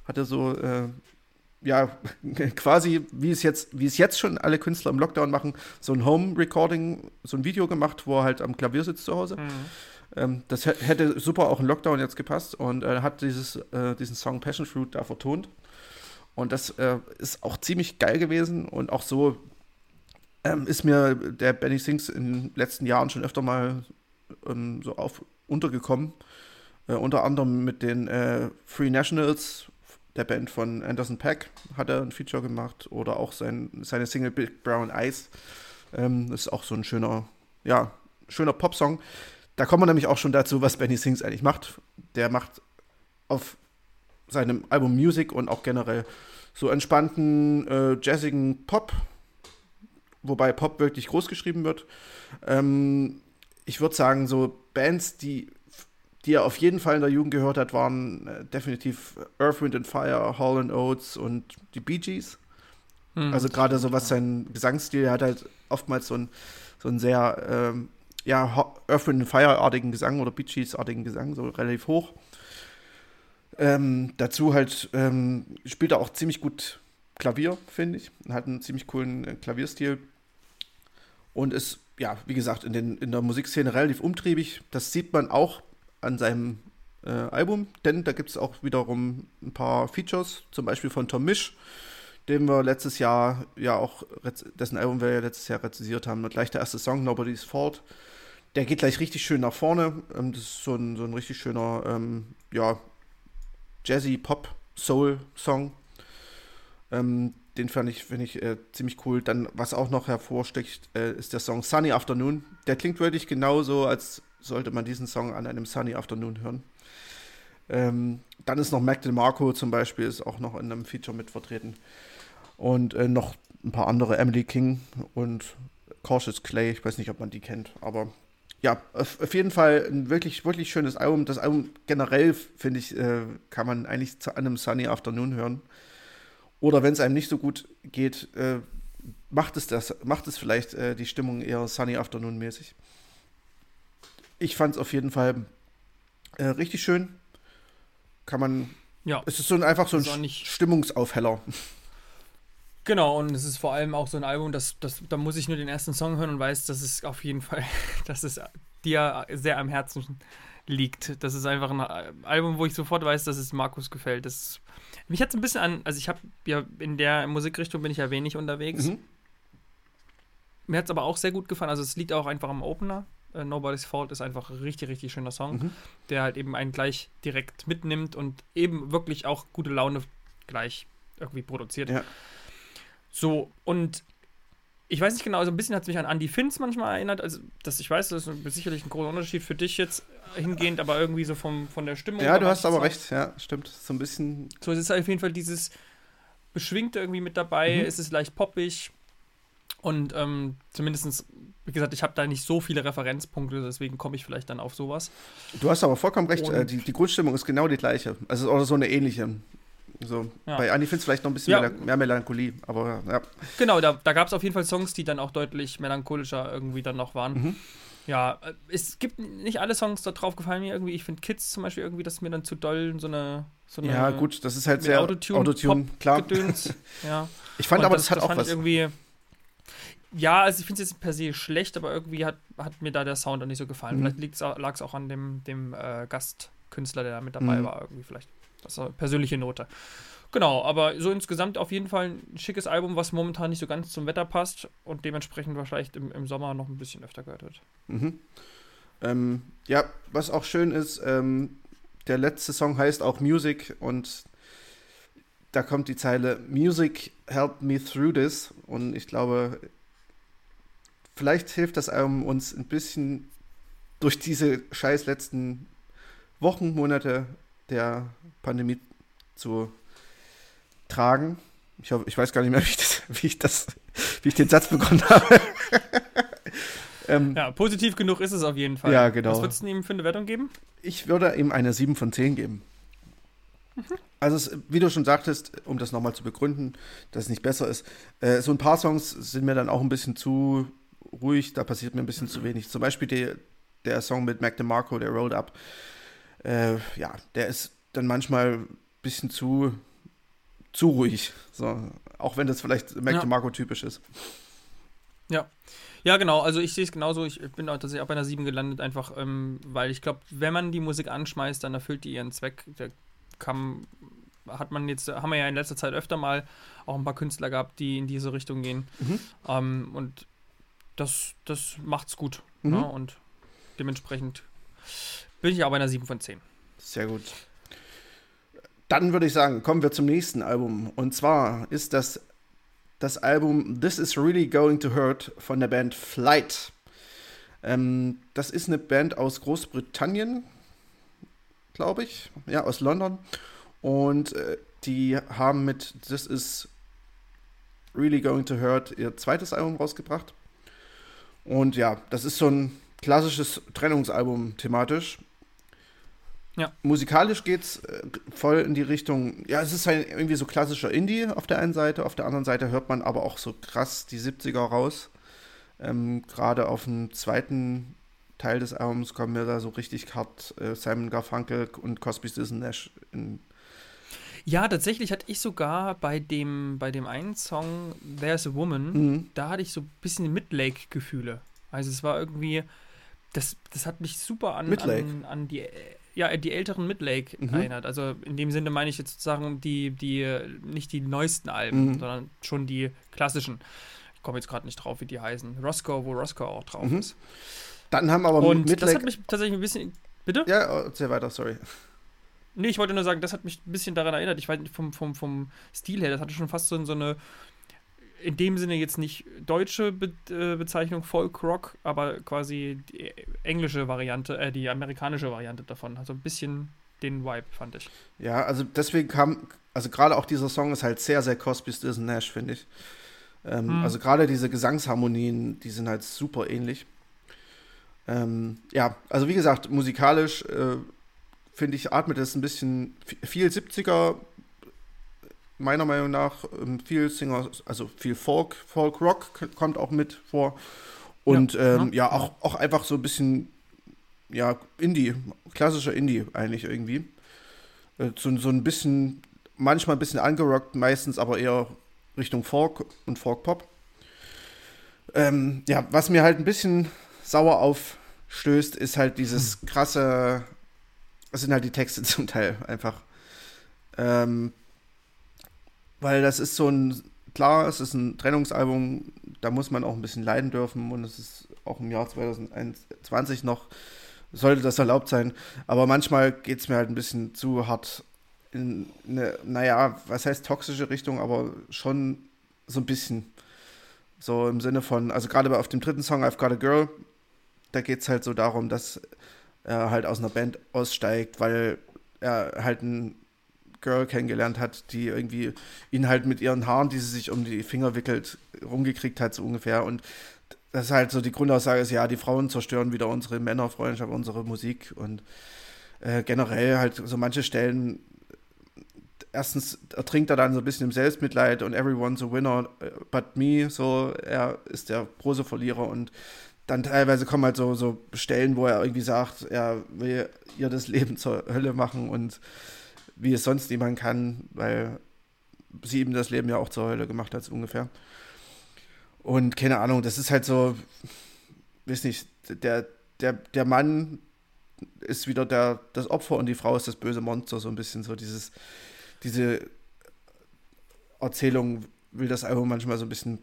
hat er so, äh, ja, quasi, wie es jetzt, wie es jetzt schon alle Künstler im Lockdown machen, so ein Home-Recording, so ein Video gemacht, wo er halt am Klavier sitzt zu Hause. Mhm. Ähm, das hä- hätte super auch im Lockdown jetzt gepasst und er hat dieses, äh, diesen Song Passion Fruit da vertont. Und das äh, ist auch ziemlich geil gewesen und auch so ähm, ist mir der Benny Sings in den letzten Jahren schon öfter mal ähm, so auf untergekommen. Äh, unter anderem mit den äh, Free Nationals, der Band von Anderson Pack, hat er ein Feature gemacht oder auch sein, seine Single Big Brown Eyes. Ähm, das ist auch so ein schöner, ja, schöner Popsong. Da kommen wir nämlich auch schon dazu, was Benny Sings eigentlich macht. Der macht auf seinem Album Music und auch generell so entspannten, äh, jazzigen Pop, wobei Pop wirklich groß geschrieben wird. Ähm, ich würde sagen, so Bands, die, die er auf jeden Fall in der Jugend gehört hat, waren äh, definitiv Earth, Wind and Fire, Hall Oates und die Bee Gees. Mhm. Also gerade so was sein Gesangsstil, er hat halt oftmals so ein, so ein sehr, ähm, ja, Earth, Wind and Fire-artigen Gesang oder Bee Gees-artigen Gesang, so relativ hoch. Ähm, dazu halt ähm, spielt er auch ziemlich gut Klavier, finde ich. Er hat einen ziemlich coolen äh, Klavierstil. Und ist, ja, wie gesagt, in, den, in der Musikszene relativ umtriebig. Das sieht man auch an seinem äh, Album, denn da gibt es auch wiederum ein paar Features, zum Beispiel von Tom Misch, den wir letztes Jahr ja auch, dessen Album wir ja letztes Jahr rezensiert haben. Und gleich der erste Song, Nobody's Fault. Der geht gleich richtig schön nach vorne. Ähm, das ist so ein, so ein richtig schöner, ähm, ja, Jazzy Pop Soul Song. Ähm, den fand ich, finde ich äh, ziemlich cool. Dann, was auch noch hervorsticht, äh, ist der Song Sunny Afternoon. Der klingt wirklich genauso, als sollte man diesen Song an einem Sunny Afternoon hören. Ähm, dann ist noch Mac DeMarco zum Beispiel, ist auch noch in einem Feature mit vertreten. Und äh, noch ein paar andere, Emily King und Cautious Clay. Ich weiß nicht, ob man die kennt, aber ja, auf, jeden Fall ein wirklich, wirklich schönes Album. Das Album generell, finde ich, äh, kann man eigentlich zu einem Sunny Afternoon hören. Oder wenn es einem nicht so gut geht, äh, macht es das, macht es vielleicht äh, die Stimmung eher Sunny Afternoon mäßig. Ich fand es auf jeden Fall äh, richtig schön. Kann man. Ja. Es ist so ein, einfach so ein Stimmungsaufheller. Genau, und es ist vor allem auch so ein Album, das, das, da muss ich nur den ersten Song hören und weiß, dass es auf jeden Fall, dass es dir sehr am Herzen liegt. Das ist einfach ein Album, wo ich sofort weiß, dass es Markus gefällt. Das, mich hat es ein bisschen an, also ich habe ja in der Musikrichtung bin ich ja wenig unterwegs. Mhm. Mir hat es aber auch sehr gut gefallen. Also es liegt auch einfach am Opener. Uh, Nobody's Fault ist einfach ein richtig, richtig schöner Song, mhm. der halt eben einen gleich direkt mitnimmt und eben wirklich auch gute Laune gleich irgendwie produziert. Ja. So, und ich weiß nicht genau, also ein bisschen hat es mich an Andy Finz manchmal erinnert. Also, das, ich weiß, das ist sicherlich ein großer Unterschied für dich jetzt hingehend, aber irgendwie so vom, von der Stimmung. Ja, du hast aber recht, ja, stimmt. So ein bisschen. So, es ist auf jeden Fall dieses Beschwingte irgendwie mit dabei, mhm. es ist leicht poppig und ähm, zumindest, wie gesagt, ich habe da nicht so viele Referenzpunkte, deswegen komme ich vielleicht dann auf sowas. Du hast aber vollkommen recht, äh, die, die Grundstimmung ist genau die gleiche. Also, oder so eine ähnliche. So, ja. Bei Annie Finz vielleicht noch ein bisschen ja. mehr Melancholie, aber ja. Genau, da, da gab es auf jeden Fall Songs, die dann auch deutlich melancholischer irgendwie dann noch waren. Mhm. Ja, äh, es gibt nicht alle Songs da drauf gefallen mir irgendwie. Ich finde Kids zum Beispiel irgendwie, das ist mir dann zu doll so eine. So eine ja, gut, das ist halt sehr Autotune, Autotune klar. Ja. Ich fand Und aber, das, das hat auch was. Irgendwie, ja, also ich finde es jetzt per se schlecht, aber irgendwie hat, hat mir da der Sound auch nicht so gefallen. Mhm. Vielleicht lag es auch an dem, dem äh, Gastkünstler, der da mit dabei mhm. war, irgendwie vielleicht. Das ist eine persönliche Note. Genau, aber so insgesamt auf jeden Fall ein schickes Album, was momentan nicht so ganz zum Wetter passt und dementsprechend wahrscheinlich im, im Sommer noch ein bisschen öfter gehört wird. Mhm. Ähm, ja, was auch schön ist, ähm, der letzte Song heißt auch Music und da kommt die Zeile Music help me through this und ich glaube, vielleicht hilft das Album uns ein bisschen durch diese scheiß letzten Wochen, Monate der Pandemie zu tragen. Ich, hoffe, ich weiß gar nicht mehr, wie ich, das, wie ich, das, wie ich den Satz begonnen habe. ähm, ja, positiv genug ist es auf jeden Fall. Ja, genau. Was würdest du ihm für eine Wertung geben? Ich würde ihm eine 7 von 10 geben. Mhm. Also, es, wie du schon sagtest, um das nochmal zu begründen, dass es nicht besser ist, äh, so ein paar Songs sind mir dann auch ein bisschen zu ruhig, da passiert mir ein bisschen zu wenig. Zum Beispiel die, der Song mit Mac DeMarco, der Rolled Up äh, ja, der ist dann manchmal ein bisschen zu, zu ruhig. So, auch wenn das vielleicht Mac ja. DeMarco typisch ist. Ja. Ja, genau. Also ich sehe es genauso. Ich bin auch tatsächlich auch bei einer 7 gelandet, einfach, ähm, weil ich glaube, wenn man die Musik anschmeißt, dann erfüllt die ihren Zweck. Der kann, hat man jetzt, haben wir ja in letzter Zeit öfter mal auch ein paar Künstler gehabt, die in diese Richtung gehen. Mhm. Ähm, und das, das macht's gut. Mhm. Ne? Und dementsprechend bin ich auch bei einer 7 von 10. Sehr gut. Dann würde ich sagen, kommen wir zum nächsten Album. Und zwar ist das das Album This Is Really Going to Hurt von der Band Flight. Ähm, das ist eine Band aus Großbritannien, glaube ich. Ja, aus London. Und äh, die haben mit This Is Really Going to Hurt ihr zweites Album rausgebracht. Und ja, das ist so ein klassisches Trennungsalbum thematisch. Ja. Musikalisch geht's äh, voll in die Richtung, ja, es ist halt irgendwie so klassischer Indie auf der einen Seite, auf der anderen Seite hört man aber auch so krass die 70er raus. Ähm, Gerade auf dem zweiten Teil des Albums kommen mir da so richtig hart äh, Simon Garfunkel und Cosby Stills Nash in ja, tatsächlich hatte ich sogar bei dem, bei dem einen Song There's a Woman, mhm. da hatte ich so ein bisschen Midlake-Gefühle. Also es war irgendwie, das, das hat mich super an, an, an die ja, die älteren Midlake mhm. erinnert. Also in dem Sinne meine ich jetzt sozusagen die, die, nicht die neuesten Alben, mhm. sondern schon die klassischen. Ich komme jetzt gerade nicht drauf, wie die heißen. Roscoe, wo Roscoe auch drauf mhm. ist. Dann haben aber Und Midlake das hat mich tatsächlich ein bisschen. Bitte? Ja, erzähl weiter, sorry. Nee, ich wollte nur sagen, das hat mich ein bisschen daran erinnert. Ich weiß nicht, vom, vom, vom Stil her, das hatte schon fast so, so eine in dem Sinne jetzt nicht deutsche Be äh, Bezeichnung Folk Rock, aber quasi die englische Variante, äh, die amerikanische Variante davon. Also ein bisschen den Vibe, fand ich. Ja, also deswegen kam, also gerade auch dieser Song ist halt sehr, sehr Cosby Stills Nash, finde ich. Ähm, hm. Also gerade diese Gesangsharmonien, die sind halt super ähnlich. Ähm, ja, also wie gesagt, musikalisch äh, finde ich, atmet es ein bisschen viel 70er, meiner Meinung nach, ähm, viel Singer, also viel Folk, Folk Rock kommt auch mit vor. Und ja, ähm, ja, ja auch, auch einfach so ein bisschen, ja, Indie, klassischer Indie eigentlich irgendwie. Äh, so, so ein bisschen, manchmal ein bisschen angerockt, meistens aber eher Richtung Folk und Folk Pop. Ähm, ja, was mir halt ein bisschen sauer aufstößt, ist halt dieses hm. krasse, das sind halt die Texte zum Teil einfach. Ähm, weil das ist so ein, klar, es ist ein Trennungsalbum, da muss man auch ein bisschen leiden dürfen und es ist auch im Jahr 2021 noch, sollte das erlaubt sein. Aber manchmal geht es mir halt ein bisschen zu hart in eine, naja, was heißt toxische Richtung, aber schon so ein bisschen. So im Sinne von, also gerade auf dem dritten Song, I've Got a Girl, da geht es halt so darum, dass er halt aus einer Band aussteigt, weil er halt ein Girl kennengelernt hat, die irgendwie ihn halt mit ihren Haaren, die sie sich um die Finger wickelt, rumgekriegt hat, so ungefähr. Und das ist halt so die Grundaussage ist, ja, die Frauen zerstören wieder unsere Männerfreundschaft, unsere Musik und äh, generell halt so manche Stellen erstens ertrinkt er dann so ein bisschen im Selbstmitleid und everyone's a winner äh, but me, so, er ist der große Verlierer und dann teilweise kommen halt so, so Stellen, wo er irgendwie sagt, er will ihr das Leben zur Hölle machen und wie es sonst niemand kann, weil sie ihm das Leben ja auch zur Hölle gemacht hat, so ungefähr. Und keine Ahnung, das ist halt so, weiß nicht, der, der, der Mann ist wieder der, das Opfer und die Frau ist das böse Monster, so ein bisschen so dieses, diese Erzählung will das Album manchmal so ein bisschen,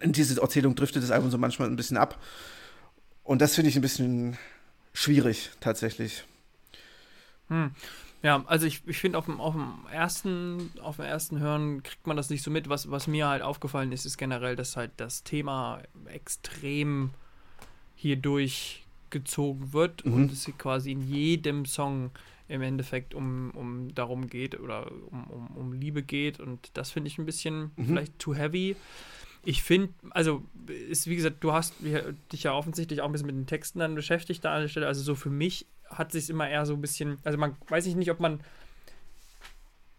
in diese Erzählung driftet das Album so manchmal ein bisschen ab. Und das finde ich ein bisschen schwierig, tatsächlich. Hm. Ja, also ich, ich finde auf dem, auf dem ersten, auf dem ersten Hören kriegt man das nicht so mit. Was, was mir halt aufgefallen ist, ist generell, dass halt das Thema extrem hier durchgezogen wird mhm. und es quasi in jedem Song im Endeffekt um, um darum geht oder um, um, um Liebe geht und das finde ich ein bisschen mhm. vielleicht too heavy. Ich finde, also ist wie gesagt, du hast dich ja offensichtlich auch ein bisschen mit den Texten dann beschäftigt da an der Stelle. Also so für mich hat sich immer eher so ein bisschen, also man weiß ich nicht, ob man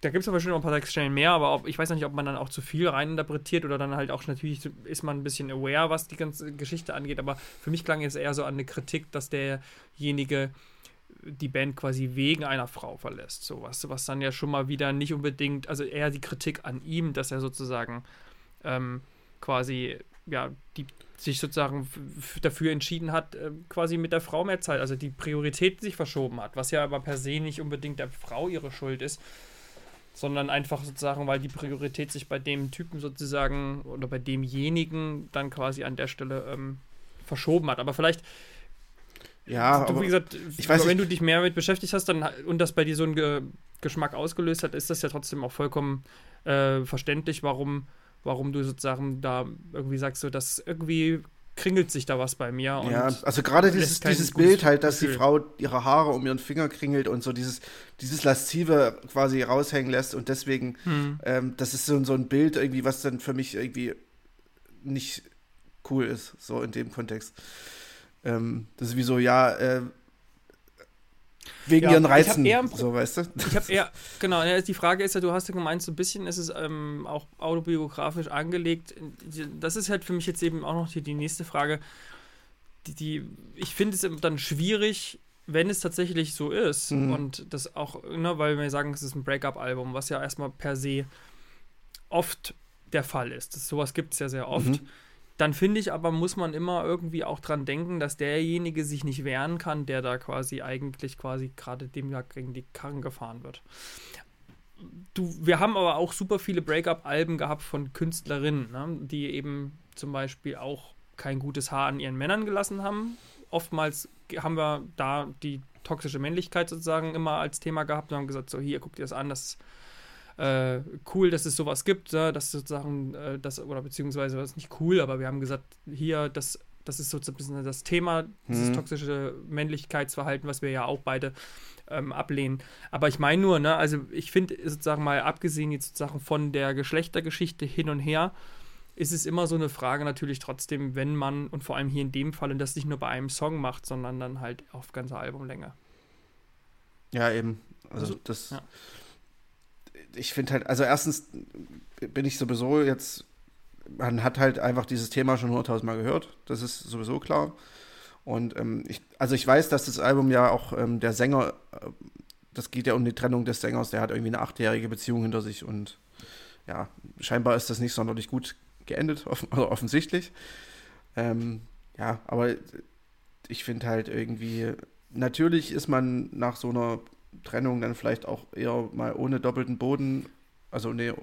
da gibt es aber schon noch ein paar Textstellen mehr, aber ob, ich weiß nicht, ob man dann auch zu viel reininterpretiert oder dann halt auch natürlich ist man ein bisschen aware, was die ganze Geschichte angeht, aber für mich klang es eher so an eine Kritik, dass derjenige die Band quasi wegen einer Frau verlässt. So was, was dann ja schon mal wieder nicht unbedingt, also eher die Kritik an ihm, dass er sozusagen ähm, quasi, ja, die sich sozusagen dafür entschieden hat, äh, quasi mit der Frau mehr Zeit, also die Priorität sich verschoben hat, was ja aber per se nicht unbedingt der Frau ihre Schuld ist, sondern einfach sozusagen, weil die Priorität sich bei dem Typen sozusagen oder bei demjenigen dann quasi an der Stelle ähm, verschoben hat. Aber vielleicht ja, du, wie gesagt, ich weiß wenn du dich mehr damit beschäftigt hast dann, und das bei dir so einen Ge Geschmack ausgelöst hat, ist das ja trotzdem auch vollkommen äh, verständlich, warum, warum du sozusagen da irgendwie sagst, so, dass irgendwie kringelt sich da was bei mir. ja, also gerade dieses, dieses Bild halt, dass Gefühl. die Frau ihre Haare um ihren Finger kringelt und so dieses, dieses Laszive quasi raushängen lässt und deswegen, hm. ähm, das ist so, so ein Bild irgendwie, was dann für mich irgendwie nicht cool ist, so in dem Kontext. Ähm, das ist wie so, ja, äh, wegen ja, ihren Reizen, eher, so weißt du. Ich habe eher, genau, die Frage ist ja, du hast ja gemeint, so ein bisschen ist es ähm, auch autobiografisch angelegt. Das ist halt für mich jetzt eben auch noch die, die nächste Frage. Die, die ich finde es dann schwierig, wenn es tatsächlich so ist mhm. und das auch, ne, weil wir sagen, es ist ein Breakup-Album, was ja erstmal per se oft der Fall ist. Das, sowas gibt es ja sehr oft. Mhm dann finde ich aber, muss man immer irgendwie auch dran denken, dass derjenige sich nicht wehren kann, der da quasi eigentlich quasi gerade dem ja gegen die Karren gefahren wird. Du, wir haben aber auch super viele Breakup-Alben gehabt von Künstlerinnen, ne, die eben zum Beispiel auch kein gutes Haar an ihren Männern gelassen haben. Oftmals haben wir da die toxische Männlichkeit sozusagen immer als Thema gehabt und haben gesagt, so hier, guck dir das an, das ist äh, cool, dass es sowas gibt, ja, dass sozusagen äh, das, oder beziehungsweise ist nicht cool, aber wir haben gesagt, hier, das, das ist so ein bisschen das Thema, dieses mhm. toxische Männlichkeitsverhalten, was wir ja auch beide ähm, ablehnen. Aber ich meine nur, ne, also ich finde sozusagen mal, abgesehen jetzt sozusagen von der Geschlechtergeschichte hin und her, ist es immer so eine Frage natürlich trotzdem, wenn man, und vor allem hier in dem Fall, das nicht nur bei einem Song macht, sondern dann halt auf ganze Albumlänge. Ja, eben. Also, also das. Ja. Ich finde halt, also erstens bin ich sowieso jetzt, man hat halt einfach dieses Thema schon hunderttausend Mal gehört. Das ist sowieso klar. Und ähm, ich, also ich weiß, dass das Album ja auch ähm, der Sänger, äh, das geht ja um die Trennung des Sängers, der hat irgendwie eine achtjährige Beziehung hinter sich und ja, scheinbar ist das nicht sonderlich gut geendet, off also offensichtlich. Ähm, ja, aber ich finde halt irgendwie, natürlich ist man nach so einer Trennung dann vielleicht auch eher mal ohne doppelten Boden, also nee.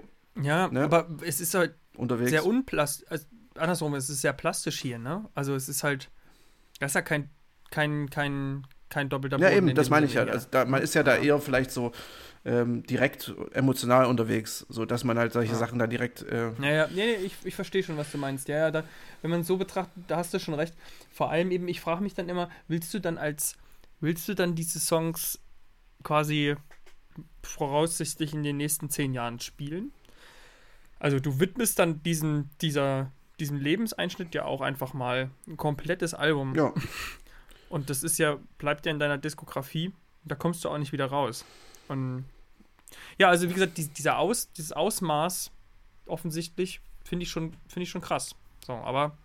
Ja, ne, aber es ist halt unterwegs. sehr unplastisch, also andersrum, es ist sehr plastisch hier, ne? Also es ist halt, das ist ja kein, kein, kein, kein doppelter Boden. Ja, eben, das meine ich ja. Also da, man ist ja da eher vielleicht so ähm, direkt emotional unterwegs, so dass man halt solche ja. Sachen da direkt. Äh ja, ja, nee, nee, ich, ich verstehe schon, was du meinst. Ja, ja, da, wenn man es so betrachtet, da hast du schon recht. Vor allem eben, ich frage mich dann immer, willst du dann als, willst du dann diese Songs quasi voraussichtlich in den nächsten zehn Jahren spielen? Also du widmest dann diesen, dieser, diesem Lebenseinschnitt ja auch einfach mal ein komplettes Album. Ja. Und das ist ja, bleibt ja in deiner Diskografie. Da kommst du auch nicht wieder raus. Und ja, also wie gesagt, die, dieser Aus, dieses Ausmaß offensichtlich finde ich schon, finde ich schon krass. So, aber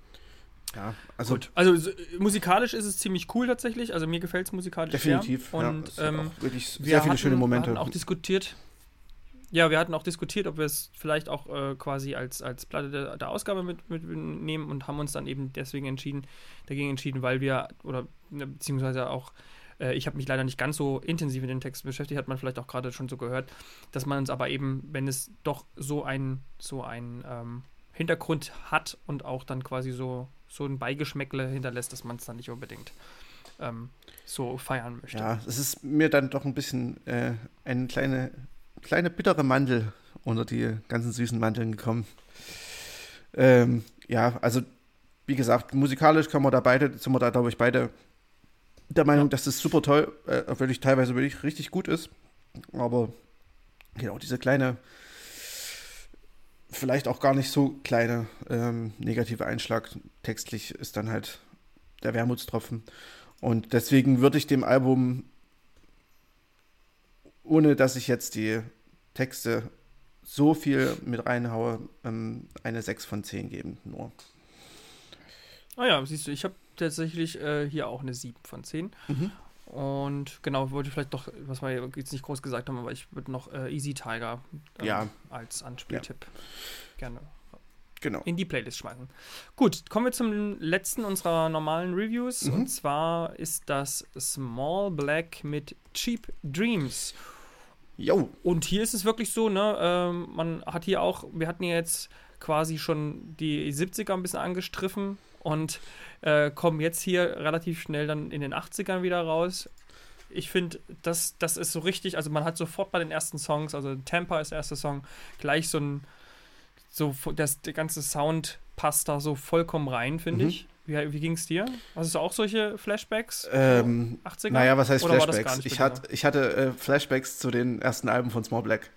ja, also gut. Also so, musikalisch ist es ziemlich cool tatsächlich. Also mir gefällt es musikalisch definitiv. Sehr. Und ja, ähm, wirklich sehr viele hatten, schöne Momente. Wir hatten auch diskutiert. Ja, wir hatten auch diskutiert, ob wir es vielleicht auch äh, quasi als, als Platte der, der Ausgabe mitnehmen mit und haben uns dann eben deswegen entschieden, dagegen entschieden, weil wir, oder ne, beziehungsweise auch äh, ich habe mich leider nicht ganz so intensiv mit den Texten beschäftigt, hat man vielleicht auch gerade schon so gehört, dass man uns aber eben, wenn es doch so ein, so ein ähm, Hintergrund hat und auch dann quasi so, so ein Beigeschmäckle hinterlässt, dass man es dann nicht unbedingt ähm, so feiern möchte. Ja, es ist mir dann doch ein bisschen äh, eine kleine, kleine bittere Mandel unter die ganzen süßen Mandeln gekommen. Ähm, ja, also wie gesagt, musikalisch kann man da beide, sind wir da, glaube ich, beide der Meinung, ja. dass das super toll, äh, wirklich teilweise wirklich richtig gut ist. Aber genau, diese kleine, vielleicht auch gar nicht so kleine ähm, negative Einschlag textlich ist dann halt der Wermutstropfen. Und deswegen würde ich dem Album, ohne dass ich jetzt die Texte so viel mit reinhaue, ähm, eine 6 von 10 geben, nur. Ah ja, siehst du, ich habe tatsächlich äh, hier auch eine 7 von 10. Mhm. Und genau, wollte ich vielleicht doch, was wir jetzt nicht groß gesagt haben, aber ich würde noch äh, Easy Tiger ähm, ja. als Anspieltipp ja. gerne genau. in die Playlist schmeißen. Gut, kommen wir zum letzten unserer normalen Reviews. Mhm. Und zwar ist das Small Black mit Cheap Dreams. Jo. Und hier ist es wirklich so, ne, ähm, man hat hier auch, wir hatten ja jetzt quasi schon die 70er ein bisschen angestriffen und äh, kommen jetzt hier relativ schnell dann in den 80ern wieder raus. Ich finde, das, das ist so richtig, also man hat sofort bei den ersten Songs, also Tampa ist der erste Song, gleich so ein, so, das, der ganze Sound passt da so vollkommen rein, finde mhm. ich. Wie, wie ging es dir? Hast du auch solche Flashbacks? Ähm, 80er? Naja, was heißt Flashbacks? Ich, hat, ich hatte äh, Flashbacks zu den ersten Alben von Small Black.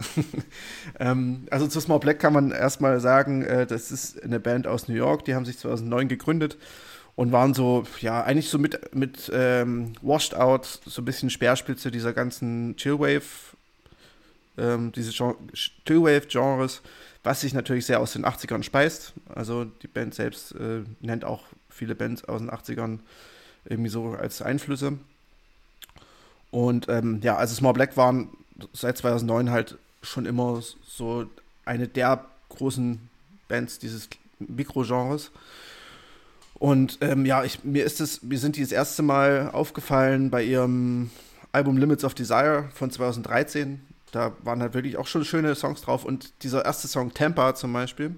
ähm, also zu Small Black kann man erstmal sagen, äh, das ist eine Band aus New York, die haben sich 2009 gegründet und waren so, ja, eigentlich so mit, mit ähm, Washed Out, so ein bisschen Speerspitze dieser ganzen Chillwave, ähm, diese Chillwave-Genres, was sich natürlich sehr aus den 80ern speist. Also die Band selbst äh, nennt auch viele Bands aus den 80ern irgendwie so als Einflüsse. Und ähm, ja, also Small Black waren seit 2009 halt schon immer so eine der großen Bands dieses Mikrogenres. Und ähm, ja, ich, mir ist es, mir sind die das erste Mal aufgefallen bei ihrem Album Limits of Desire von 2013. Da waren halt wirklich auch schon schöne Songs drauf. Und dieser erste Song Tampa zum Beispiel,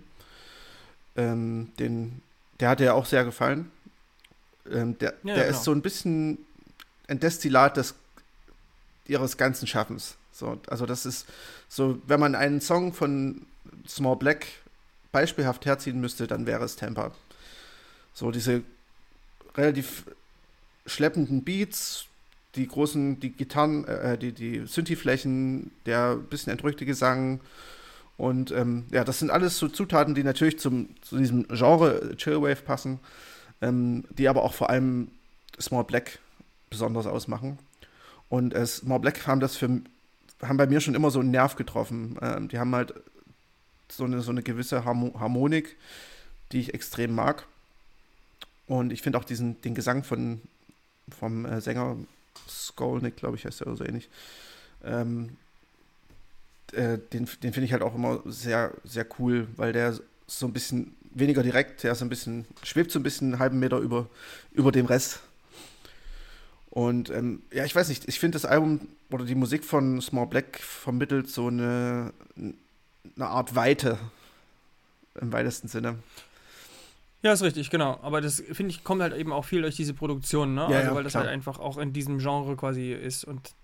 ähm, den der hat dir auch sehr gefallen. Ähm, der ja, der genau. ist so ein bisschen ein Destillat des, ihres ganzen Schaffens. So, also das ist so, wenn man einen Song von Small Black beispielhaft herziehen müsste, dann wäre es Temper. So diese relativ schleppenden Beats, die großen, die Gitarren, äh, die, die Synthi-Flächen, der bisschen entrückte Gesang Und ähm, ja, das sind alles so Zutaten, die natürlich zum, zu diesem Genre Chillwave passen, ähm, die aber auch vor allem Small Black besonders ausmachen. Und äh, Small Black haben das für haben bei mir schon immer so einen Nerv getroffen. Ähm, die haben halt so eine, so eine gewisse Harmonik, die ich extrem mag. Und ich finde auch diesen, den Gesang von, vom äh, Sänger Skolnick, glaube ich, heißt er oder so ähnlich. Ähm, äh, den den finde ich halt auch immer sehr, sehr cool, weil der so ein bisschen weniger direkt, der ist ein bisschen, schwebt so ein bisschen einen halben Meter über, über dem Rest. Und ähm, ja, ich weiß nicht, ich finde das Album oder die Musik von Small Black vermittelt so eine, eine Art Weite im weitesten Sinne. Ja, ist richtig, genau. Aber das, finde ich, kommt halt eben auch viel durch diese Produktion, ne? Ja, also, weil das klar. halt einfach auch in diesem Genre quasi ist. Und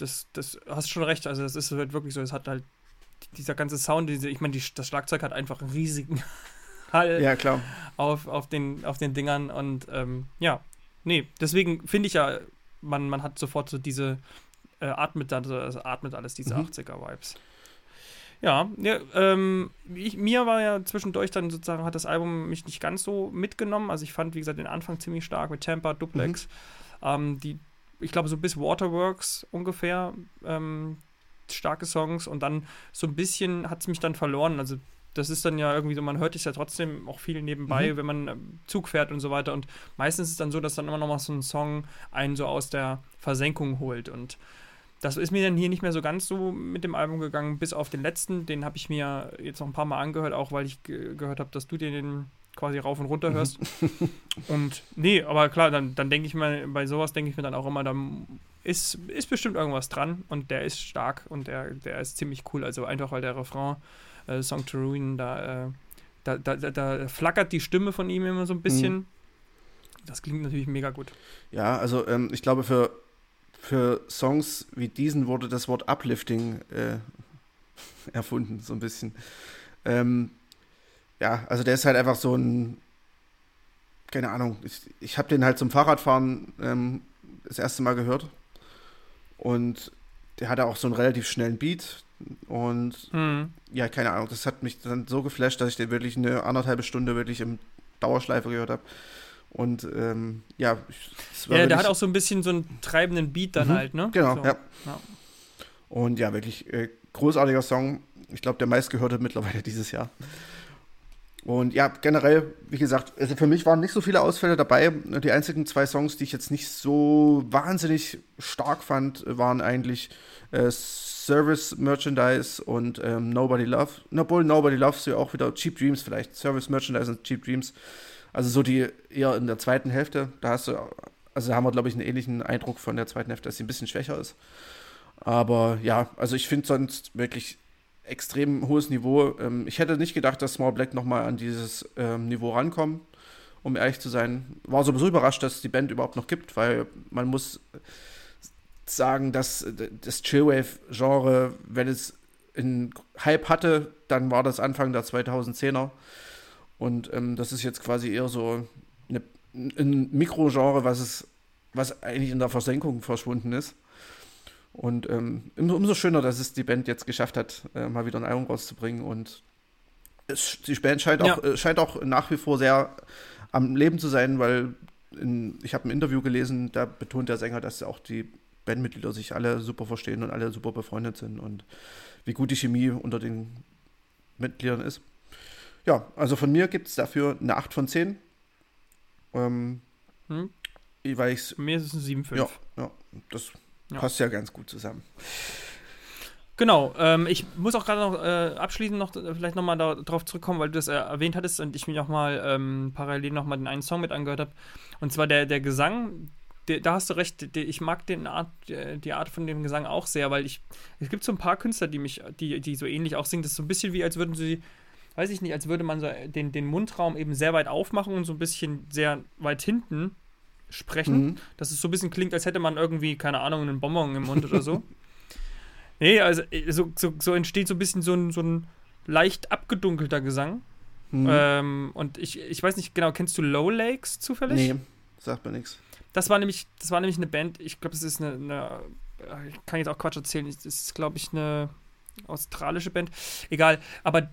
das, das hast schon recht. Also, das ist halt wirklich so. Es hat halt dieser ganze Sound, diese, ich meine, die, das Schlagzeug hat einfach einen riesigen Hall ja, klar. Auf, auf, den, auf den Dingern. Und ähm, ja, nee, deswegen finde ich ja, man, man hat sofort so diese äh, atmet, also atmet alles diese mhm. 80er-Vibes. Ja, ja ähm, ich, mir war ja zwischendurch dann sozusagen, hat das Album mich nicht ganz so mitgenommen. Also ich fand, wie gesagt, den Anfang ziemlich stark mit Tampa, Duplex. Mhm. Ähm, die, ich glaube, so bis Waterworks ungefähr ähm, starke Songs und dann so ein bisschen hat es mich dann verloren. Also das ist dann ja irgendwie so, man hört es ja trotzdem auch viel nebenbei, mhm. wenn man ähm, Zug fährt und so weiter. Und meistens ist es dann so, dass dann immer noch mal so ein Song einen so aus der Versenkung holt. Und das ist mir dann hier nicht mehr so ganz so mit dem Album gegangen, bis auf den letzten. Den habe ich mir jetzt noch ein paar Mal angehört, auch weil ich ge gehört habe, dass du dir den quasi rauf und runter hörst. und nee, aber klar, dann, dann denke ich mir, bei sowas denke ich mir dann auch immer, da ist, ist bestimmt irgendwas dran und der ist stark und der, der ist ziemlich cool. Also einfach, weil der Refrain, äh, Song to Ruin, da, äh, da, da, da, da, flackert die Stimme von ihm immer so ein bisschen. Mhm. Das klingt natürlich mega gut. Ja, also ähm, ich glaube, für für Songs wie diesen wurde das Wort Uplifting äh, erfunden, so ein bisschen. Ähm, ja, also der ist halt einfach so ein, keine Ahnung, ich, ich habe den halt zum Fahrradfahren ähm, das erste Mal gehört und der hatte auch so einen relativ schnellen Beat und mhm. ja, keine Ahnung, das hat mich dann so geflasht, dass ich den wirklich eine anderthalbe Stunde wirklich im Dauerschleife gehört habe. Und ähm, ja, ja, der hat auch so ein bisschen so einen treibenden Beat dann mhm, halt, ne? Genau, so. ja. ja. Und ja, wirklich äh, großartiger Song. Ich glaube, der meistgehörte mittlerweile dieses Jahr. Und ja, generell, wie gesagt, also für mich waren nicht so viele Ausfälle dabei. Die einzigen zwei Songs, die ich jetzt nicht so wahnsinnig stark fand, waren eigentlich äh, Service Merchandise und ähm, Nobody Love. Obwohl Nobody Loves ja auch wieder Cheap Dreams vielleicht. Service Merchandise und Cheap Dreams also so die eher in der zweiten Hälfte, da hast du, also haben wir, glaube ich, einen ähnlichen Eindruck von der zweiten Hälfte, dass sie ein bisschen schwächer ist. Aber ja, also ich finde sonst wirklich extrem hohes Niveau. Ähm, ich hätte nicht gedacht, dass Small Black nochmal an dieses ähm, Niveau rankommen, um ehrlich zu sein. War sowieso überrascht, dass es die Band überhaupt noch gibt, weil man muss sagen, dass das Chillwave-Genre, wenn es einen Hype hatte, dann war das Anfang der 2010er. Und ähm, das ist jetzt quasi eher so eine, ein Mikrogenre, was was eigentlich in der Versenkung verschwunden ist. Und ähm, umso schöner, dass es die Band jetzt geschafft hat, äh, mal wieder ein Album rauszubringen. Und es, die Band scheint auch, äh, scheint auch nach wie vor sehr am Leben zu sein, weil in, ich habe ein Interview gelesen, da betont der Sänger, dass auch die Bandmitglieder sich alle super verstehen und alle super befreundet sind und wie gut die Chemie unter den Mitgliedern ist. Ja, also von mir gibt es dafür eine 8 von 10. Ähm, hm. Weil ich's, mir ist es eine 7,5. Ja, ja, das ja. passt ja ganz gut zusammen. Genau, ähm, ich muss auch gerade noch äh, abschließend noch vielleicht nochmal darauf zurückkommen, weil du das äh, erwähnt hattest und ich mir auch mal ähm, parallel nochmal den einen Song mit angehört habe. Und zwar der, der Gesang, der, da hast du recht, der, ich mag den Art, die Art von dem Gesang auch sehr, weil ich, es gibt so ein paar Künstler, die mich, die, die so ähnlich auch singen, das ist so ein bisschen wie, als würden sie weiß ich nicht, als würde man so den, den Mundraum eben sehr weit aufmachen und so ein bisschen sehr weit hinten sprechen. Mhm. Dass es so ein bisschen klingt, als hätte man irgendwie, keine Ahnung, einen Bonbon im Mund oder so. nee, also äh, so, so, so, entsteht so ein bisschen so ein, so ein leicht abgedunkelter Gesang. Mhm. Ähm, und ich, ich weiß nicht genau, kennst du Low Lakes zufällig? Nee, sagt mir nichts. Das war nämlich, das war nämlich eine Band, ich glaube, es ist eine, eine, ich kann jetzt auch Quatsch erzählen, das ist, glaube ich, eine australische Band. Egal, aber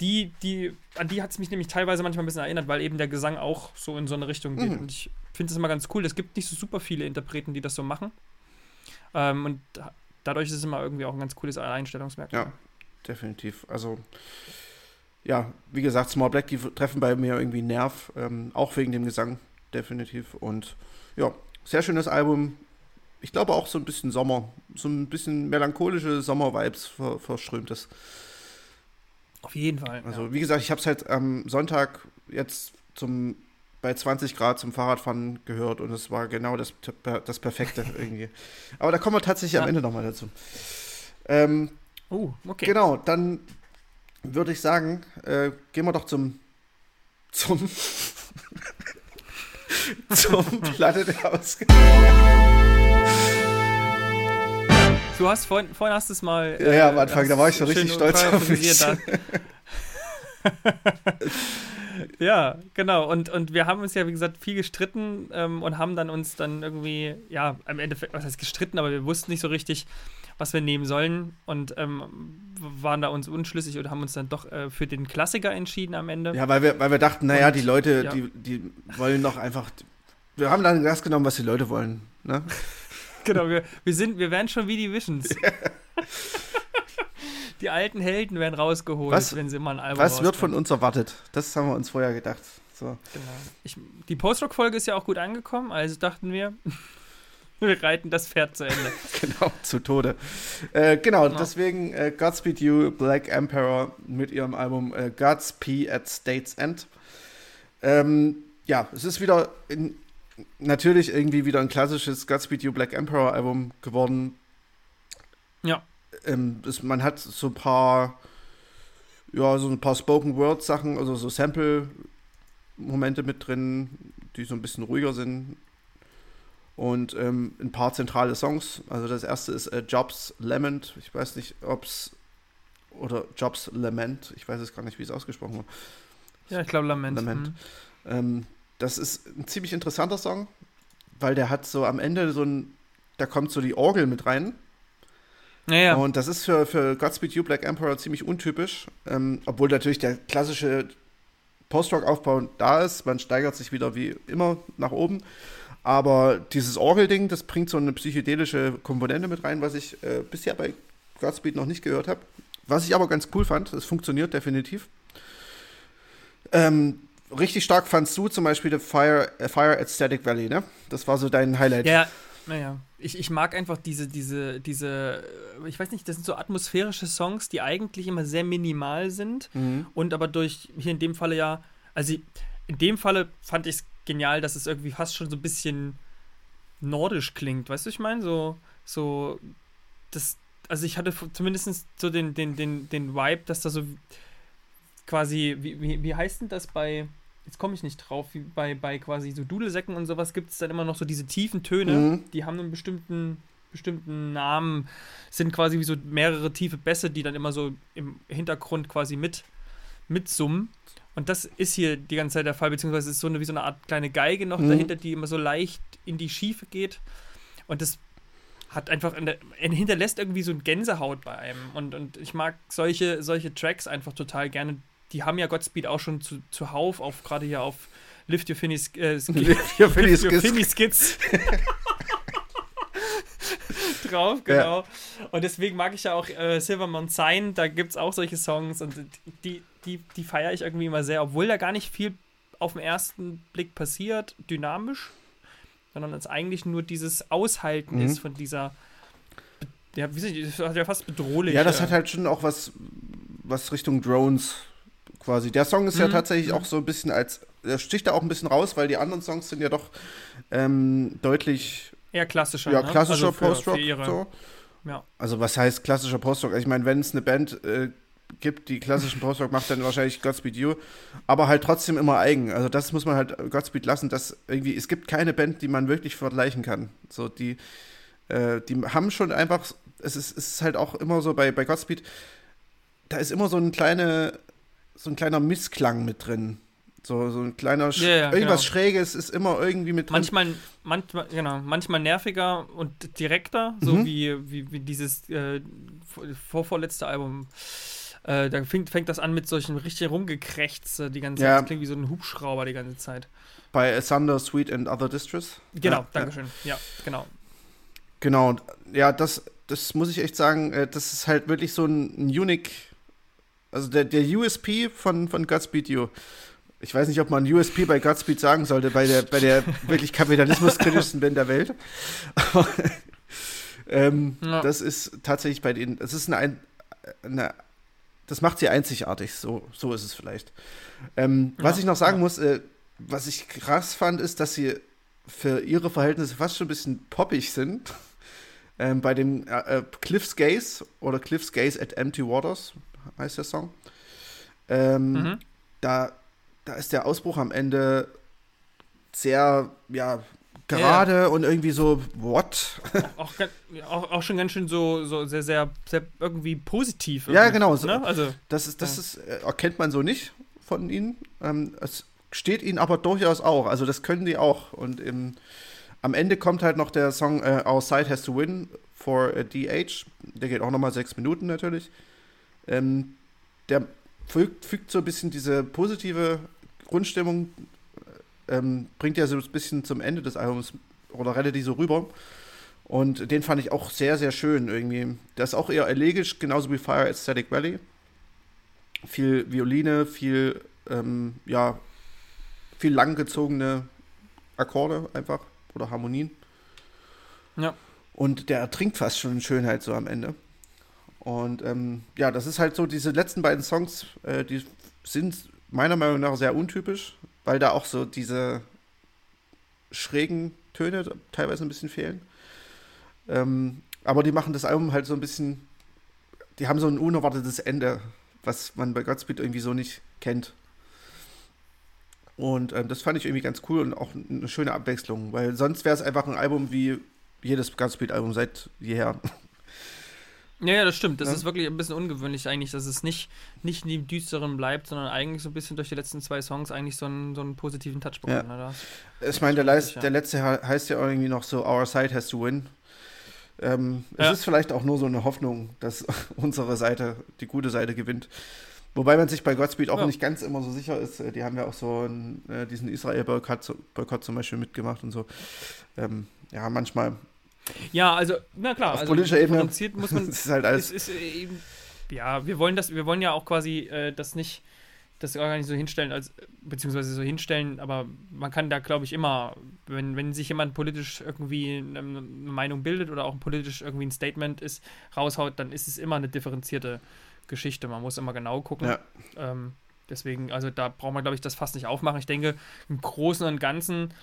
die, die, an die hat es mich nämlich teilweise manchmal ein bisschen erinnert, weil eben der Gesang auch so in so eine Richtung geht. Mhm. Und ich finde das immer ganz cool. Es gibt nicht so super viele Interpreten, die das so machen. Ähm, und dadurch ist es immer irgendwie auch ein ganz cooles Einstellungsmerkmal. Ja, definitiv. Also, ja, wie gesagt, Small Black, die treffen bei mir irgendwie Nerv, ähm, auch wegen dem Gesang, definitiv. Und ja, sehr schönes Album. Ich glaube auch so ein bisschen Sommer, so ein bisschen melancholische Sommer-Vibes ver verströmt es. Auf jeden Fall. Also, ja. wie gesagt, ich habe es halt am Sonntag jetzt zum bei 20 Grad zum Fahrradfahren gehört und es war genau das, das Perfekte irgendwie. Aber da kommen wir tatsächlich ja. am Ende nochmal dazu. Ähm, oh, okay. Genau, dann würde ich sagen, äh, gehen wir doch zum zum zum Platte der Ausgabe. Du hast vorhin, vorhin hast es mal. Ja, ja, am äh, Anfang, da war ich so richtig stolz auf mich. ja, genau. Und, und wir haben uns ja, wie gesagt, viel gestritten ähm, und haben dann uns dann irgendwie, ja, am Ende, was heißt gestritten, aber wir wussten nicht so richtig, was wir nehmen sollen und ähm, waren da uns unschlüssig und haben uns dann doch äh, für den Klassiker entschieden am Ende. Ja, weil wir, weil wir dachten, naja, und, die Leute, ja. die, die wollen doch einfach. Wir haben dann das genommen, was die Leute wollen. Ne? genau, wir, wir sind, wir werden schon wie die Visions. die alten Helden werden rausgeholt, was, wenn sie mal ein Album Was wird von uns erwartet? Das haben wir uns vorher gedacht. So. Genau. Ich, die Post-Rock-Folge ist ja auch gut angekommen, also dachten wir, wir reiten das Pferd zu Ende. genau, zu Tode. Äh, genau, genau, deswegen äh, Godspeed You, Black Emperor mit ihrem Album äh, Godspeed at State's End. Ähm, ja, es ist wieder in, natürlich irgendwie wieder ein klassisches Godspeed You Black Emperor Album geworden. Ja. Ähm, das, man hat so ein paar, ja, so ein paar Spoken Word Sachen, also so Sample Momente mit drin, die so ein bisschen ruhiger sind. Und ähm, ein paar zentrale Songs. Also das erste ist äh, Jobs Lament. Ich weiß nicht, ob es oder Jobs Lament. Ich weiß es gar nicht, wie es ausgesprochen wird. Ja, ich glaube Lament. Lament. Mhm. Ähm, das ist ein ziemlich interessanter Song, weil der hat so am Ende so ein, da kommt so die Orgel mit rein. Ja, ja. Und das ist für, für Godspeed You Black Emperor ziemlich untypisch, ähm, obwohl natürlich der klassische Post-Rock-Aufbau da ist. Man steigert sich wieder wie immer nach oben. Aber dieses Orgel-Ding, das bringt so eine psychedelische Komponente mit rein, was ich äh, bisher bei Godspeed noch nicht gehört habe. Was ich aber ganz cool fand, es funktioniert definitiv. Ähm, richtig stark fandst du zum Beispiel Fire, äh, Fire at Static Valley, ne? Das war so dein Highlight. Ja, naja. Ich, ich mag einfach diese, diese, diese, ich weiß nicht, das sind so atmosphärische Songs, die eigentlich immer sehr minimal sind mhm. und aber durch, hier in dem Falle ja, also in dem Falle fand ich es genial, dass es irgendwie fast schon so ein bisschen nordisch klingt, weißt du, ich meine? So, so, das, also ich hatte zumindest so den, den, den, den Vibe, dass da so quasi, wie, wie, wie heißt denn das bei, jetzt komme ich nicht drauf, wie bei, bei quasi so Dudelsäcken und sowas gibt es dann immer noch so diese tiefen Töne, mhm. die haben einen bestimmten, bestimmten Namen, sind quasi wie so mehrere tiefe Bässe, die dann immer so im Hintergrund quasi mit mitsummen. Und das ist hier die ganze Zeit der Fall, beziehungsweise ist so eine, wie so eine Art kleine Geige noch mhm. dahinter, die immer so leicht in die Schiefe geht. Und das hat einfach, der, hinterlässt irgendwie so ein Gänsehaut bei einem. Und, und ich mag solche, solche Tracks einfach total gerne, die haben ja Godspeed auch schon zu, zuhauf, auf gerade hier auf Lift Your Finny, äh, Skits. drauf, genau. Ja. Und deswegen mag ich ja auch äh, Silvermount Sign, da gibt es auch solche Songs und die, die, die feiere ich irgendwie immer sehr, obwohl da gar nicht viel auf den ersten Blick passiert, dynamisch, sondern es eigentlich nur dieses Aushalten mhm. ist von dieser, ja, wie sich, das hat ja fast bedrohlich. Ja, das hat halt schon auch was, was Richtung Drones quasi. Der Song ist mhm. ja tatsächlich mhm. auch so ein bisschen als, der sticht da auch ein bisschen raus, weil die anderen Songs sind ja doch ähm, deutlich eher klassischer. Ja, ne? klassischer also Post-Rock. So. Ja. Also was heißt klassischer Post-Rock? Ich meine, wenn es eine Band äh, gibt, die klassischen Post-Rock macht, dann wahrscheinlich Godspeed You, aber halt trotzdem immer eigen. Also das muss man halt Godspeed lassen, dass irgendwie, es gibt keine Band, die man wirklich vergleichen kann. So, die, äh, die haben schon einfach, es ist, es ist halt auch immer so bei, bei Godspeed, da ist immer so ein kleine, so ein kleiner Missklang mit drin. So, so ein kleiner, Sch Ja, ja, irgendwas genau. Schräges ist immer irgendwie mit drin. Manchmal, manchmal, genau, manchmal nerviger und direkter, so Mhm. wie, wie, wie dieses äh, vor, vorletzte Album. Äh, da fängt, fängt das an mit solchen richtig rumgekrächzt die ganze Zeit. Ja. Das klingt wie so ein Hubschrauber die ganze Zeit. Bei Thunder, Sweet and Other Distress. Genau, Ja, Dankeschön. Ja, genau. Genau, und ja, das, das muss ich echt sagen, äh, das ist halt wirklich so ein, ein Unique, also der, der USP von, von Godspeed You. Ich weiß nicht, ob man USP bei Godspeed sagen sollte, bei der, bei der wirklich kapitalismuskritischsten Band der Welt. Ähm, Ja. Das ist tatsächlich bei denen, das ist eine, ein- eine das macht sie einzigartig, so, so ist es vielleicht. Ähm, was Ja, ich noch sagen ja. muss, äh, was ich krass fand, ist, dass sie für ihre Verhältnisse fast schon ein bisschen poppig sind. Ähm, bei dem äh, äh, Cliff's Gaze oder Cliff's Gaze at Empty Waters heißt der Song. Ähm, Mhm. da, da ist der Ausbruch am Ende sehr, ja, gerade und irgendwie so, what? Auch, auch, auch schon ganz schön so, so sehr, sehr, sehr irgendwie positiv. Ja, irgendwie, genau, so- Ne? Also, Das ist, das Ja. ist, äh, erkennt man so nicht von ihnen. Ähm, es steht ihnen aber durchaus auch. Also das können die auch. Und im, am Ende kommt halt noch der Song äh, Our Side Has to Win for a DH. Der geht auch nochmal sechs Minuten natürlich. Ähm, der fügt, fügt so ein bisschen diese positive Grundstimmung, äh, ähm, bringt ja so ein bisschen zum Ende des Albums oder rettet die so rüber. Und den fand ich auch sehr, sehr schön irgendwie. Der ist auch eher elegisch, genauso wie Fire at Static Valley. Viel Violine, viel, ähm, ja, viel langgezogene Akkorde einfach oder Harmonien. Ja. Und der ertrinkt fast schon in Schönheit so am Ende. Und ähm, ja, das ist halt so, diese letzten beiden Songs, äh, die sind meiner Meinung nach sehr untypisch, weil da auch so diese schrägen Töne teilweise ein bisschen fehlen. Ähm, aber die machen das Album halt so ein bisschen, die haben so ein unerwartetes Ende, was man bei Godspeed irgendwie so nicht kennt. Und ähm, das fand ich irgendwie ganz cool und auch eine schöne Abwechslung, weil sonst wäre es einfach ein Album wie jedes Godspeed-Album seit jeher. Ja, ja, das stimmt. Das Ja. ist wirklich ein bisschen ungewöhnlich eigentlich, dass es nicht, nicht in dem Düsteren bleibt, sondern eigentlich so ein bisschen durch die letzten zwei Songs eigentlich so einen, so einen positiven Touch? Da hast- Ich meine, der, Leis- der letzte he- heißt ja irgendwie noch so Our Side has to win. Ähm, es Ja. ist vielleicht auch nur so eine Hoffnung, dass unsere Seite, die gute Seite gewinnt. Wobei man sich bei Godspeed auch Ja. nicht ganz immer so sicher ist. Äh, Die haben ja auch so einen, äh, diesen Israel-Boykott zum Beispiel mitgemacht und so. Ähm, ja, manchmal. Ja, also, na klar, Auf also politischer Ebene differenziert muss man ist halt alles. es ist äh, eben, ja, wir wollen das, wir wollen ja auch quasi äh, das nicht, das gar nicht so hinstellen, als beziehungsweise so hinstellen, aber man kann da, glaube ich, immer, wenn, wenn sich jemand politisch irgendwie eine, eine Meinung bildet oder auch politisch irgendwie ein Statement ist, raushaut, dann ist es immer eine differenzierte Geschichte. Man muss immer genau gucken. Ja. Ähm, deswegen, also da braucht man, glaube ich, das fast nicht aufmachen. Ich denke, im Großen und Ganzen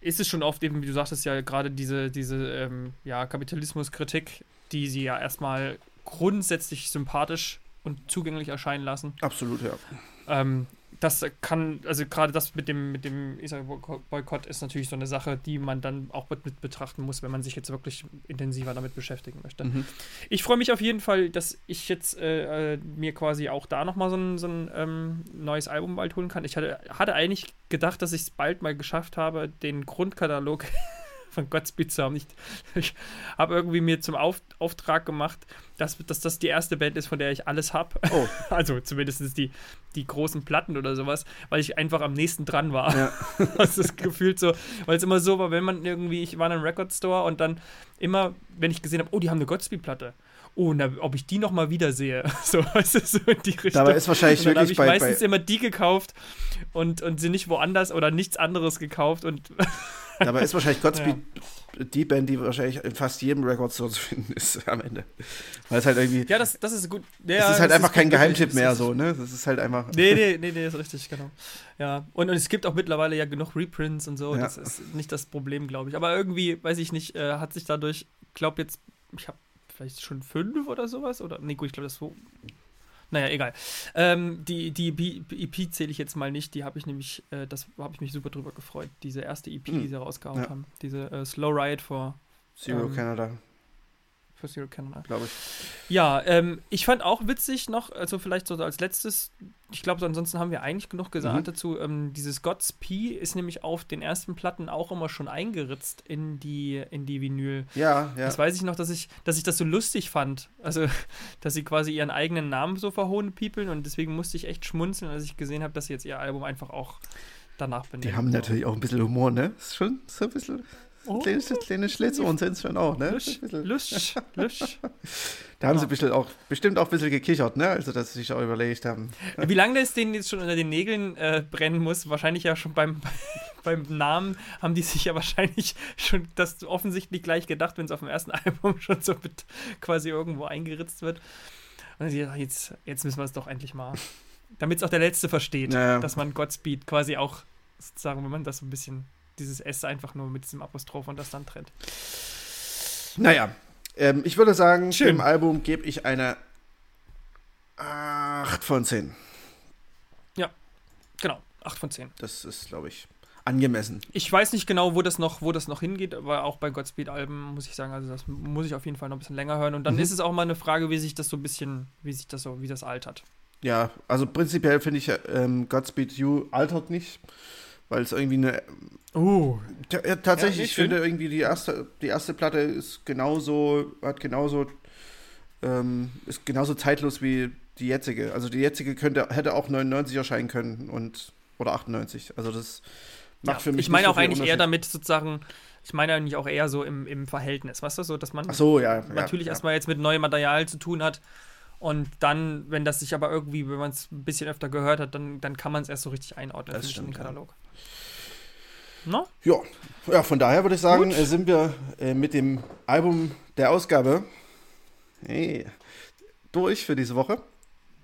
ist es schon oft eben, wie du sagtest, ja gerade diese, diese ähm, ja, Kapitalismuskritik, die sie ja erstmal grundsätzlich sympathisch und zugänglich erscheinen lassen. Absolut, ja. Ähm, das kann, also gerade das mit dem, mit dem Israel-Boykott ist natürlich so eine Sache, die man dann auch mit, betrachten muss, wenn man sich jetzt wirklich intensiver damit beschäftigen möchte. Mhm. Ich freue mich auf jeden Fall, dass ich jetzt äh, äh, mir quasi auch da nochmal so ein, so ein ähm, neues Album bald holen kann. Ich hatte, hatte eigentlich gedacht, dass ich es bald mal geschafft habe, den Grundkatalog von Godspeed zu haben. Ich, ich habe irgendwie mir zum Auf, Auftrag gemacht, dass, dass das die erste Band ist, von der ich alles habe. Oh. Also zumindest die, die großen Platten oder sowas, weil ich einfach am nächsten dran war. Ja. Das ist gefühlt so, weil es immer so war, wenn man irgendwie, ich war in einem Record Store und dann immer, wenn ich gesehen habe, oh, die haben eine Godspeed-Platte. Oh, na, ob ich die nochmal wiedersehe. So, weißt du, so in die Richtung. Dabei ist wahrscheinlich und dann habe wirklich ich bei, meistens bei immer die gekauft und, und sie nicht woanders oder nichts anderes gekauft und dabei ist wahrscheinlich Godspeed die Band, die wahrscheinlich in fast jedem Record Store zu finden ist am Ende. Weil es halt irgendwie. ja, das, das ist gut. Ja, es ist halt einfach kein gut, wirklich. Geheimtipp mehr ist- so, ne? Das ist halt einfach. Nee, nee, nee, nee, ist richtig, genau. Ja, und, und es gibt auch mittlerweile ja genug Reprints und so. Ja. Das ist nicht das Problem, glaube ich. Aber irgendwie, weiß ich nicht, äh, hat sich dadurch, ich glaube jetzt, ich habe vielleicht schon fünf oder sowas. Oder, nee, gut, ich glaube, das so. Naja, egal. Ähm, die die EP, zähle ich jetzt mal nicht. Die habe ich nämlich, äh, das habe ich mich super drüber gefreut. Diese erste EP, Hm. die sie rausgehauen Ja. haben. Diese äh, Slow Ride for Zero Ähm, Canada. Für Zero Canada. Glaube ich. Ja, ähm, ich fand auch witzig noch, also vielleicht so als letztes, ich glaube, ansonsten haben wir eigentlich genug gesagt Mhm. dazu. Ähm, dieses God's P ist nämlich auf den ersten Platten auch immer schon eingeritzt in die, in die Vinyl. Ja, ja. Das weiß ich noch, dass ich, dass ich das so lustig fand. Also, dass sie quasi ihren eigenen Namen so verhohnepiepeln und deswegen musste ich echt schmunzeln, als ich gesehen habe, dass sie jetzt ihr Album einfach auch danach benennen. Die haben natürlich auch ein bisschen Humor, ne? Ist schon so ein bisschen. Oh. Kleine, kleine Schlitzohren sind es schon auch, ne? Lusch, lusch, lusch. Da haben Ja. sie bestimmt auch, bestimmt auch ein bisschen gekichert, ne? Also, dass sie sich auch überlegt haben. Wie lange das denen jetzt schon unter den Nägeln äh, brennen muss, wahrscheinlich ja schon beim, beim Namen haben die sich ja wahrscheinlich schon das offensichtlich gleich gedacht, wenn es auf dem ersten Album schon so mit quasi irgendwo eingeritzt wird. Und dann sie, ach, jetzt, jetzt müssen wir es doch endlich mal. Damit es auch der Letzte versteht, ja. dass man Godspeed quasi auch sozusagen, wenn man das so ein bisschen, dieses S einfach nur mit diesem Apostroph und das dann trennt. Naja, ähm, ich würde sagen, Schön. dem Album gebe ich eine 8 von 10. Genau, 8 von 10. Das ist, glaube ich, angemessen. Ich weiß nicht genau, wo das noch, wo das noch hingeht, aber auch bei Godspeed-Alben muss ich sagen, also das muss ich auf jeden Fall noch ein bisschen länger hören. Und dann Mhm. ist es auch mal eine Frage, wie sich das so ein bisschen, wie sich das so, wie das altert. Ja, also prinzipiell finde ich, ähm, Godspeed You altert nicht, weil es irgendwie eine. Oh. Ja, tatsächlich, Ja, ich finde irgendwie die erste, die erste Platte ist genauso, hat genauso, ähm, ist genauso zeitlos wie die jetzige. Also die jetzige könnte, hätte auch 99 erscheinen können und oder 98. Also das macht Ja, für mich ich meine nicht so auch viel eigentlich eher damit sozusagen, ich meine eigentlich auch eher so im, im Verhältnis, weißt du, so, dass man Ach so, ja. natürlich ja, erstmal jetzt mit neuem Material zu tun hat. Und dann, wenn das sich aber irgendwie, wenn man es ein bisschen öfter gehört hat, dann, dann kann man es erst so richtig einordnen Das stimmt, ja. Katalog. No? Ja, ja von daher würde ich sagen, Gut. äh, sind wir äh, mit dem Album der Ausgabe hey, durch für diese Woche.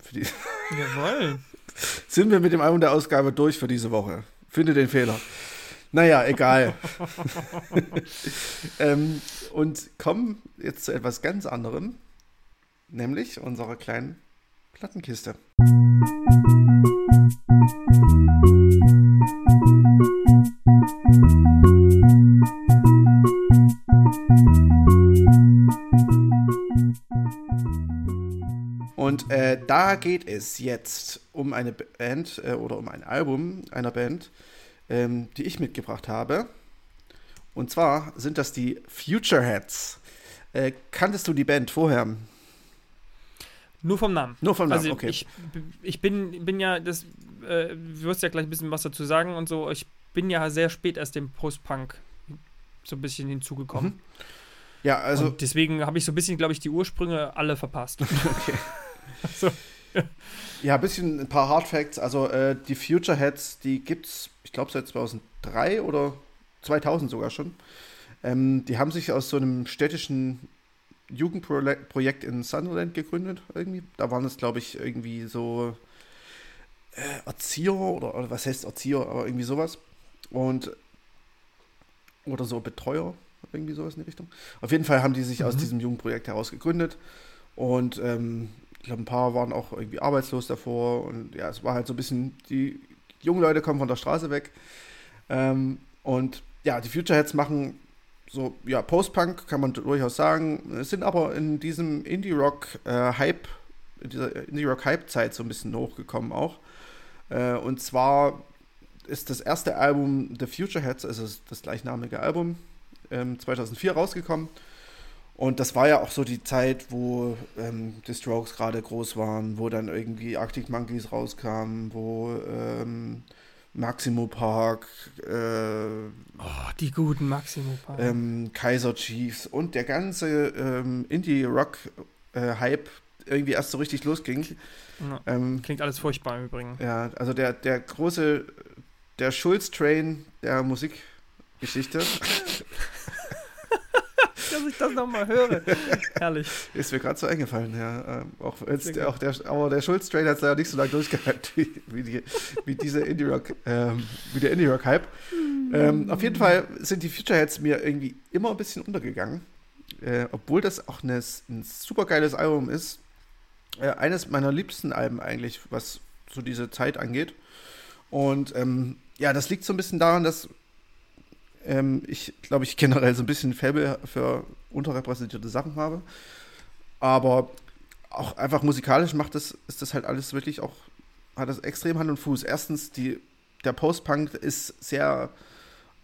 Für die, Jawohl. sind wir mit dem Album der Ausgabe durch für diese Woche. Finde den Fehler. Naja, egal. ähm, und kommen jetzt zu etwas ganz anderem, nämlich unserer kleinen Plattenkiste. Und äh, da geht es jetzt um eine Band äh, oder um ein Album einer Band, ähm, die ich mitgebracht habe. Und zwar sind das die Futureheads. Äh, kanntest du die Band vorher? Nur vom Namen. Nur vom Namen, Also okay. ich, ich bin, bin ja, das, äh, du wirst ja gleich ein bisschen was dazu sagen und so, ich bin ja sehr spät erst dem Post-Punk so ein bisschen hinzugekommen. Mhm. Ja, also und deswegen habe ich so ein bisschen, glaube ich, die Ursprünge alle verpasst. Okay. so. Ja, ein bisschen ein paar Hard Facts. Also äh, die Future Heads, die gibt's, ich glaube seit 2003 oder 2000 sogar schon. Ähm, die haben sich aus so einem städtischen Jugendprojekt in Sunderland gegründet irgendwie. Da waren es, glaube ich, irgendwie so äh, Erzieher oder, oder was heißt Erzieher, aber irgendwie sowas. Und oder so Betreuer, irgendwie sowas in die Richtung. Auf jeden Fall haben die sich aus Mhm. diesem Jugendprojekt heraus gegründet. Und ähm, ich glaube, ein paar waren auch irgendwie arbeitslos davor. Und ja, es war halt so ein bisschen, die jungen Leute kommen von der Straße weg. Ähm, und ja, die Futureheads machen so, ja, Post-Punk kann man durchaus sagen, Es sind aber in diesem Indie-Rock-Hype, in dieser Indie-Rock-Hype-Zeit so ein bisschen hochgekommen auch. Äh, und zwar ist das erste Album The Futureheads, also das gleichnamige Album, ähm, 2004 rausgekommen. Und das war ja auch so die Zeit, wo ähm, die Strokes gerade groß waren, wo dann irgendwie Arctic Monkeys rauskamen, wo ähm, Maximo Park, äh, Oh, die guten Maximo Park. ähm, Kaiser Chiefs und der ganze ähm, Indie-Rock-Hype irgendwie erst so richtig losging. Ja. Ähm, Klingt alles furchtbar im Übrigen. ja, also der, der große, der Schulz-Train der Musikgeschichte Dass ich das nochmal höre. Herrlich. ist mir gerade so eingefallen, ja. Ähm, auch der, auch der, aber der Schulz-Train hat es ja nicht so lange durchgehalten wie, wie, die, wie diese Indie-Rock, ähm, wie der Indie-Rock-Hype. Ähm, auf jeden Fall sind die Futureheads mir irgendwie immer ein bisschen untergegangen. Äh, obwohl das auch eine, ein super geiles Album ist. Äh, eines meiner liebsten Alben eigentlich, was so diese Zeit angeht. Und ähm, ja, das liegt so ein bisschen daran, dass ähm, ich glaube, ich generell so ein bisschen Faible für unterrepräsentierte Sachen habe. Aber auch einfach musikalisch macht das, ist das halt alles wirklich auch, hat das extrem Hand und Fuß. Erstens, die, der Post-Punk ist sehr,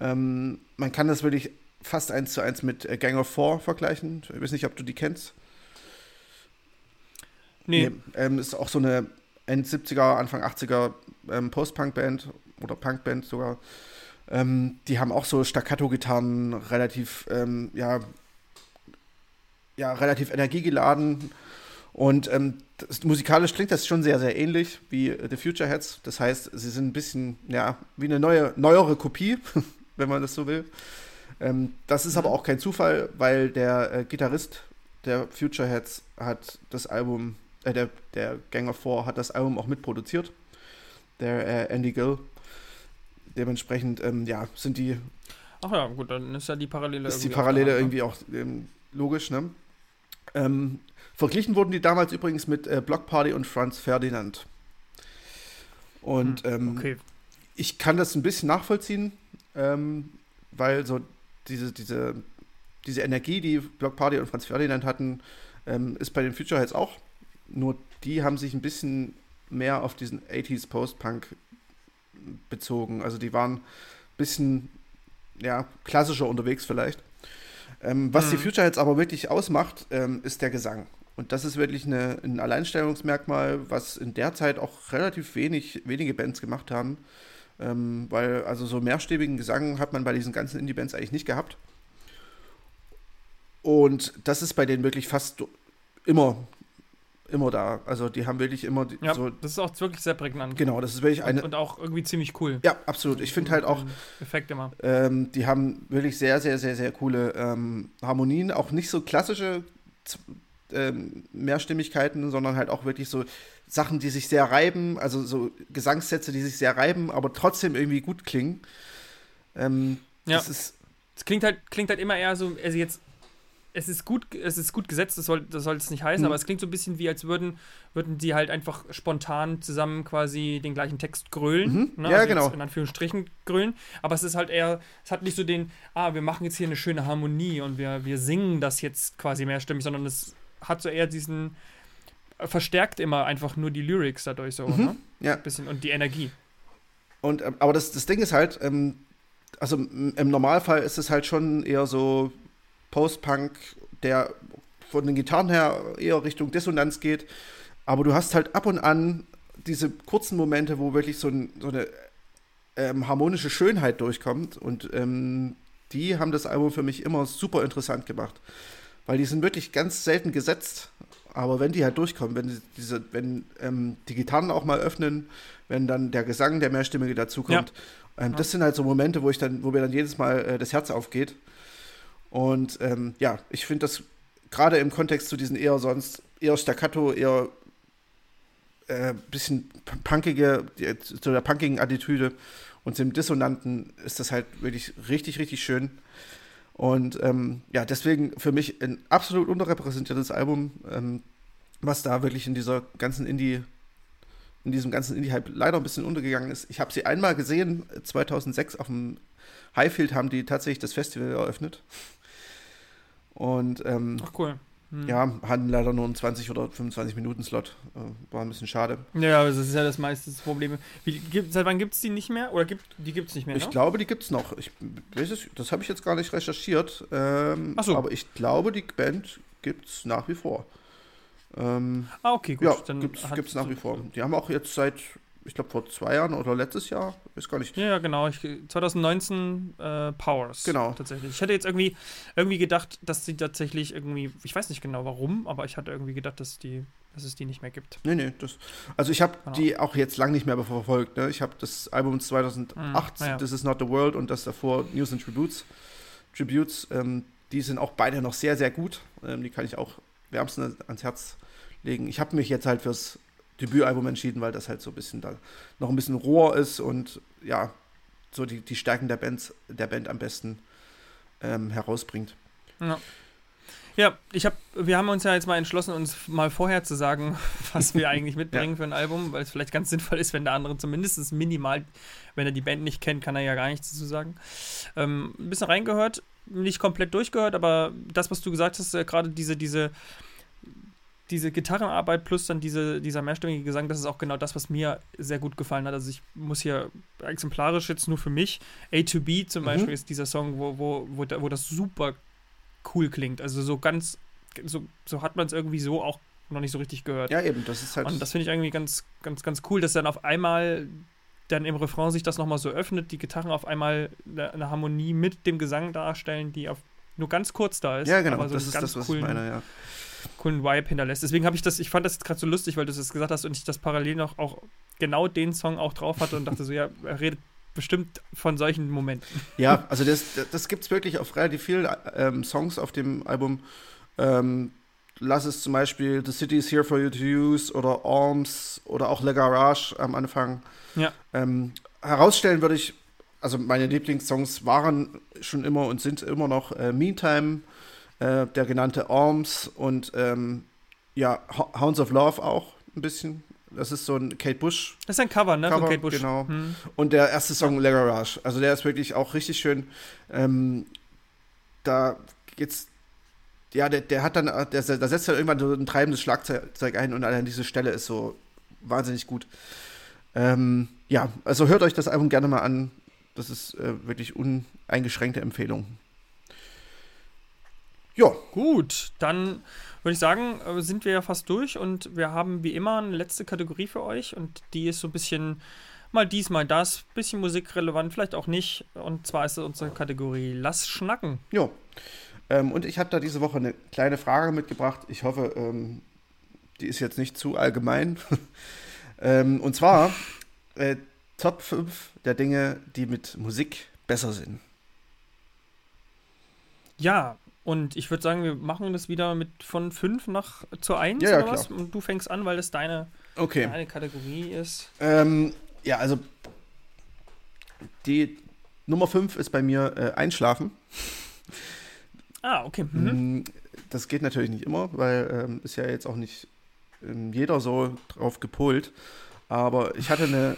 ähm, man kann das wirklich fast eins zu eins mit äh, Gang of Four vergleichen. Ich weiß nicht, ob du die kennst. Nee. nee ähm, ist auch so eine End 70er, Anfang 80er ähm, Post-Punk-Band oder Punk-Band sogar. Ähm, die haben auch so Staccato-Gitarren, relativ, ähm, ja, ja, relativ energiegeladen. Und ähm, das, musikalisch klingt das schon sehr, sehr ähnlich wie The Future Heads. Das heißt, sie sind ein bisschen, ja, wie eine neue, neuere Kopie, wenn man das so will. Ähm, das ist aber mhm. auch kein Zufall, weil der äh, Gitarrist der Future Heads hat das Album, äh, der, der Gang of Four hat das Album auch mitproduziert. Der äh, Andy Gill. Dementsprechend, ähm, ja, sind die. Ach ja, gut, dann ist ja die Parallele ist die Parallele auch ne? irgendwie auch ähm, logisch, ne? Ähm, verglichen wurden die damals übrigens mit äh, Block Party und Franz Ferdinand. Und hm, ähm, okay. ich kann das ein bisschen nachvollziehen, ähm, weil so diese, diese, diese Energie, die Block Party und Franz Ferdinand hatten, ähm, ist bei den Future Heads auch. Nur die haben sich ein bisschen mehr auf diesen 80s Post-Punk bezogen. Also die waren ein bisschen ja, klassischer unterwegs vielleicht. Ähm, was mhm. die Future Heads aber wirklich ausmacht, ähm, ist der Gesang. Und das ist wirklich eine, ein Alleinstellungsmerkmal, was in der Zeit auch relativ wenig, wenige Bands gemacht haben. Ähm, weil also so mehrstäbigen Gesang hat man bei diesen ganzen Indie-Bands eigentlich nicht gehabt. Und das ist bei denen wirklich fast immer, immer da. Also die haben wirklich immer die, ja, so. Das ist auch wirklich sehr prägnant. Genau, das ist wirklich eine. Und, und auch irgendwie ziemlich cool. Ja, absolut. Ich finde halt auch. Effekt immer. Ähm, die haben wirklich sehr, sehr, sehr, sehr coole ähm, Harmonien. Auch nicht so klassische ähm, Mehrstimmigkeiten, sondern halt auch wirklich so Sachen, die sich sehr reiben, also so Gesangssätze, die sich sehr reiben, aber trotzdem irgendwie gut klingen. Ähm, ja. Das ist. Es klingt halt, klingt halt immer eher so, also jetzt, es ist gut, es ist gut gesetzt, das soll, das soll es nicht heißen, mhm. aber es klingt so ein bisschen wie, als würden, würden die halt einfach spontan zusammen quasi den gleichen Text grölen. Mhm. Ne? Ja, also genau. In Anführungsstrichen grölen. Aber es ist halt eher, es hat nicht so den, ah, wir machen jetzt hier eine schöne Harmonie und wir, wir singen das jetzt quasi mehrstimmig, sondern es hat so eher diesen, verstärkt immer einfach nur die Lyrics dadurch so, mhm, ne? Ja. Ein bisschen und die Energie. Und, ähm, aber das, das Ding ist halt, ähm, also im Normalfall ist es halt schon eher so Post-Punk, der von den Gitarren her eher Richtung Dissonanz geht. Aber du hast halt ab und an diese kurzen Momente, wo wirklich so, ein, so eine ähm, harmonische Schönheit durchkommt. Und ähm, die haben das Album für mich immer super interessant gemacht. Weil die sind wirklich ganz selten gesetzt. Aber wenn die halt durchkommen, wenn diese, wenn ähm, die Gitarren auch mal öffnen, wenn dann der Gesang, der Mehrstimmige dazukommt, ja. ähm, das sind halt so Momente, wo ich dann, wo mir dann jedes Mal äh, das Herz aufgeht. Und ähm, ja, ich finde das gerade im Kontext zu diesen eher sonst eher staccato, eher äh, bisschen punkige, zu der punkigen Attitüde und dem Dissonanten ist das halt wirklich richtig, richtig schön. Und ähm, ja, deswegen für mich ein absolut unterrepräsentiertes Album, ähm, was da wirklich in dieser ganzen Indie, in diesem ganzen Indie-Hype leider ein bisschen untergegangen ist. Ich habe sie einmal gesehen, 2006 auf dem Highfield haben die tatsächlich das Festival eröffnet. Und ähm, Ach cool. Hm. Ja, hatten leider nur einen 20 oder 25 Minuten Slot. Äh, war ein bisschen schade. Ja, aber das ist ja das meiste Problem. Wie, gibt, seit wann gibt es die nicht mehr? Oder gibt, die gibt es nicht mehr? Ich ne? glaube, die gibt es noch. Ich, es, das habe ich jetzt gar nicht recherchiert. Ähm, Ach so. Aber ich glaube, die Band gibt es nach wie vor. Ähm, ah, okay, gut. Ja, gibt es nach wie vor. Die haben auch jetzt seit ich glaube, vor zwei Jahren oder letztes Jahr, ist gar nicht. Ja, genau. Ich, 2019 äh, Powers. Genau. Tatsächlich. Ich hätte jetzt irgendwie, irgendwie gedacht, dass sie tatsächlich irgendwie, ich weiß nicht genau warum, aber ich hatte irgendwie gedacht, dass die dass es die nicht mehr gibt. Nee, nee, das, also ich habe genau. die auch jetzt lang nicht mehr verfolgt. Ne? Ich habe das Album 2008, mm, ja. This is Not the World, und das davor News and Tributes. Tributes, ähm, die sind auch beide noch sehr, sehr gut. Ähm, die kann ich auch wärmstens ans Herz legen. Ich habe mich jetzt halt fürs Debütalbum entschieden, weil das halt so ein bisschen da noch ein bisschen roher ist und ja, so die, die Stärken der, Bands, der Band am besten ähm, herausbringt. Ja. Ja, ich hab, wir haben uns ja jetzt mal entschlossen, uns mal vorher zu sagen, was wir eigentlich mitbringen ja. für ein Album, weil es vielleicht ganz sinnvoll ist, wenn der andere zumindest minimal, wenn er die Band nicht kennt, kann er ja gar nichts dazu sagen. Ähm, ein bisschen reingehört, nicht komplett durchgehört, aber das, was du gesagt hast, äh, gerade diese, diese, diese Gitarrenarbeit plus dann diese, dieser mehrstimmige Gesang, das ist auch genau das, was mir sehr gut gefallen hat. Also ich muss hier exemplarisch jetzt nur für mich, A to B zum mhm. Beispiel ist dieser Song, wo, wo, wo, wo das super cool klingt. Also so ganz, so, so hat man es irgendwie so auch noch nicht so richtig gehört. Ja, eben, das ist halt. Und das finde ich irgendwie ganz, ganz, ganz cool, dass dann auf einmal dann im Refrain sich das nochmal so öffnet, die Gitarren auf einmal eine, Harmonie mit dem Gesang darstellen, die auf nur ganz kurz da ist. Ja, genau, so das ist das, was coolen, ich meine, ja. Coolen Vibe hinterlässt. Deswegen habe ich das, ich fand das gerade so lustig, weil du das gesagt hast und ich das parallel noch auch genau den Song auch drauf hatte und dachte so, ja, er redet bestimmt von solchen Momenten. Ja, also das, das gibt es wirklich auf relativ vielen ähm, Songs auf dem Album. Ähm, lass es zum Beispiel The City is Here for You to Use oder Arms oder auch Le Garage am Anfang. Ja. Ähm, herausstellen würde ich, also meine Lieblingssongs waren schon immer und sind immer noch äh, Meantime, äh, der genannte Arms und ähm, ja, Hounds of Love auch ein bisschen. Das ist so ein Kate Bush. Das ist ein Cover, ne? Cover, von Kate Bush. Genau. Hm. Und der erste Song, ja. Lega Rush. Also der ist wirklich auch richtig schön. Ähm, da geht's. Ja, der, der hat dann, der, der setzt dann irgendwann so ein treibendes Schlagzeug ein und allein diese Stelle ist so wahnsinnig gut. Ähm, ja, also hört euch das Album gerne mal an. Das ist äh, wirklich uneingeschränkte Empfehlung. Ja. Gut, dann würde ich sagen, äh, sind wir ja fast durch und wir haben wie immer eine letzte Kategorie für euch und die ist so ein bisschen mal dies, mal das, bisschen musikrelevant, vielleicht auch nicht. Und zwar ist es unsere Kategorie Lass schnacken. Ja. Ähm, und ich habe da diese Woche eine kleine Frage mitgebracht. Ich hoffe, ähm, die ist jetzt nicht zu allgemein. ähm, und zwar äh, Top 5 der Dinge, die mit Musik besser sind. Ja, und ich würde sagen, wir machen das wieder mit von 5 nach zu 1 ja, ja, oder klar. was? Und du fängst an, weil das deine, okay. deine Kategorie ist. Ähm, ja, also die Nummer 5 ist bei mir äh, Einschlafen. Ah, okay. Mhm. Mm, das geht natürlich nicht immer, weil ähm, ist ja jetzt auch nicht ähm, jeder so drauf gepolt. Aber ich hatte eine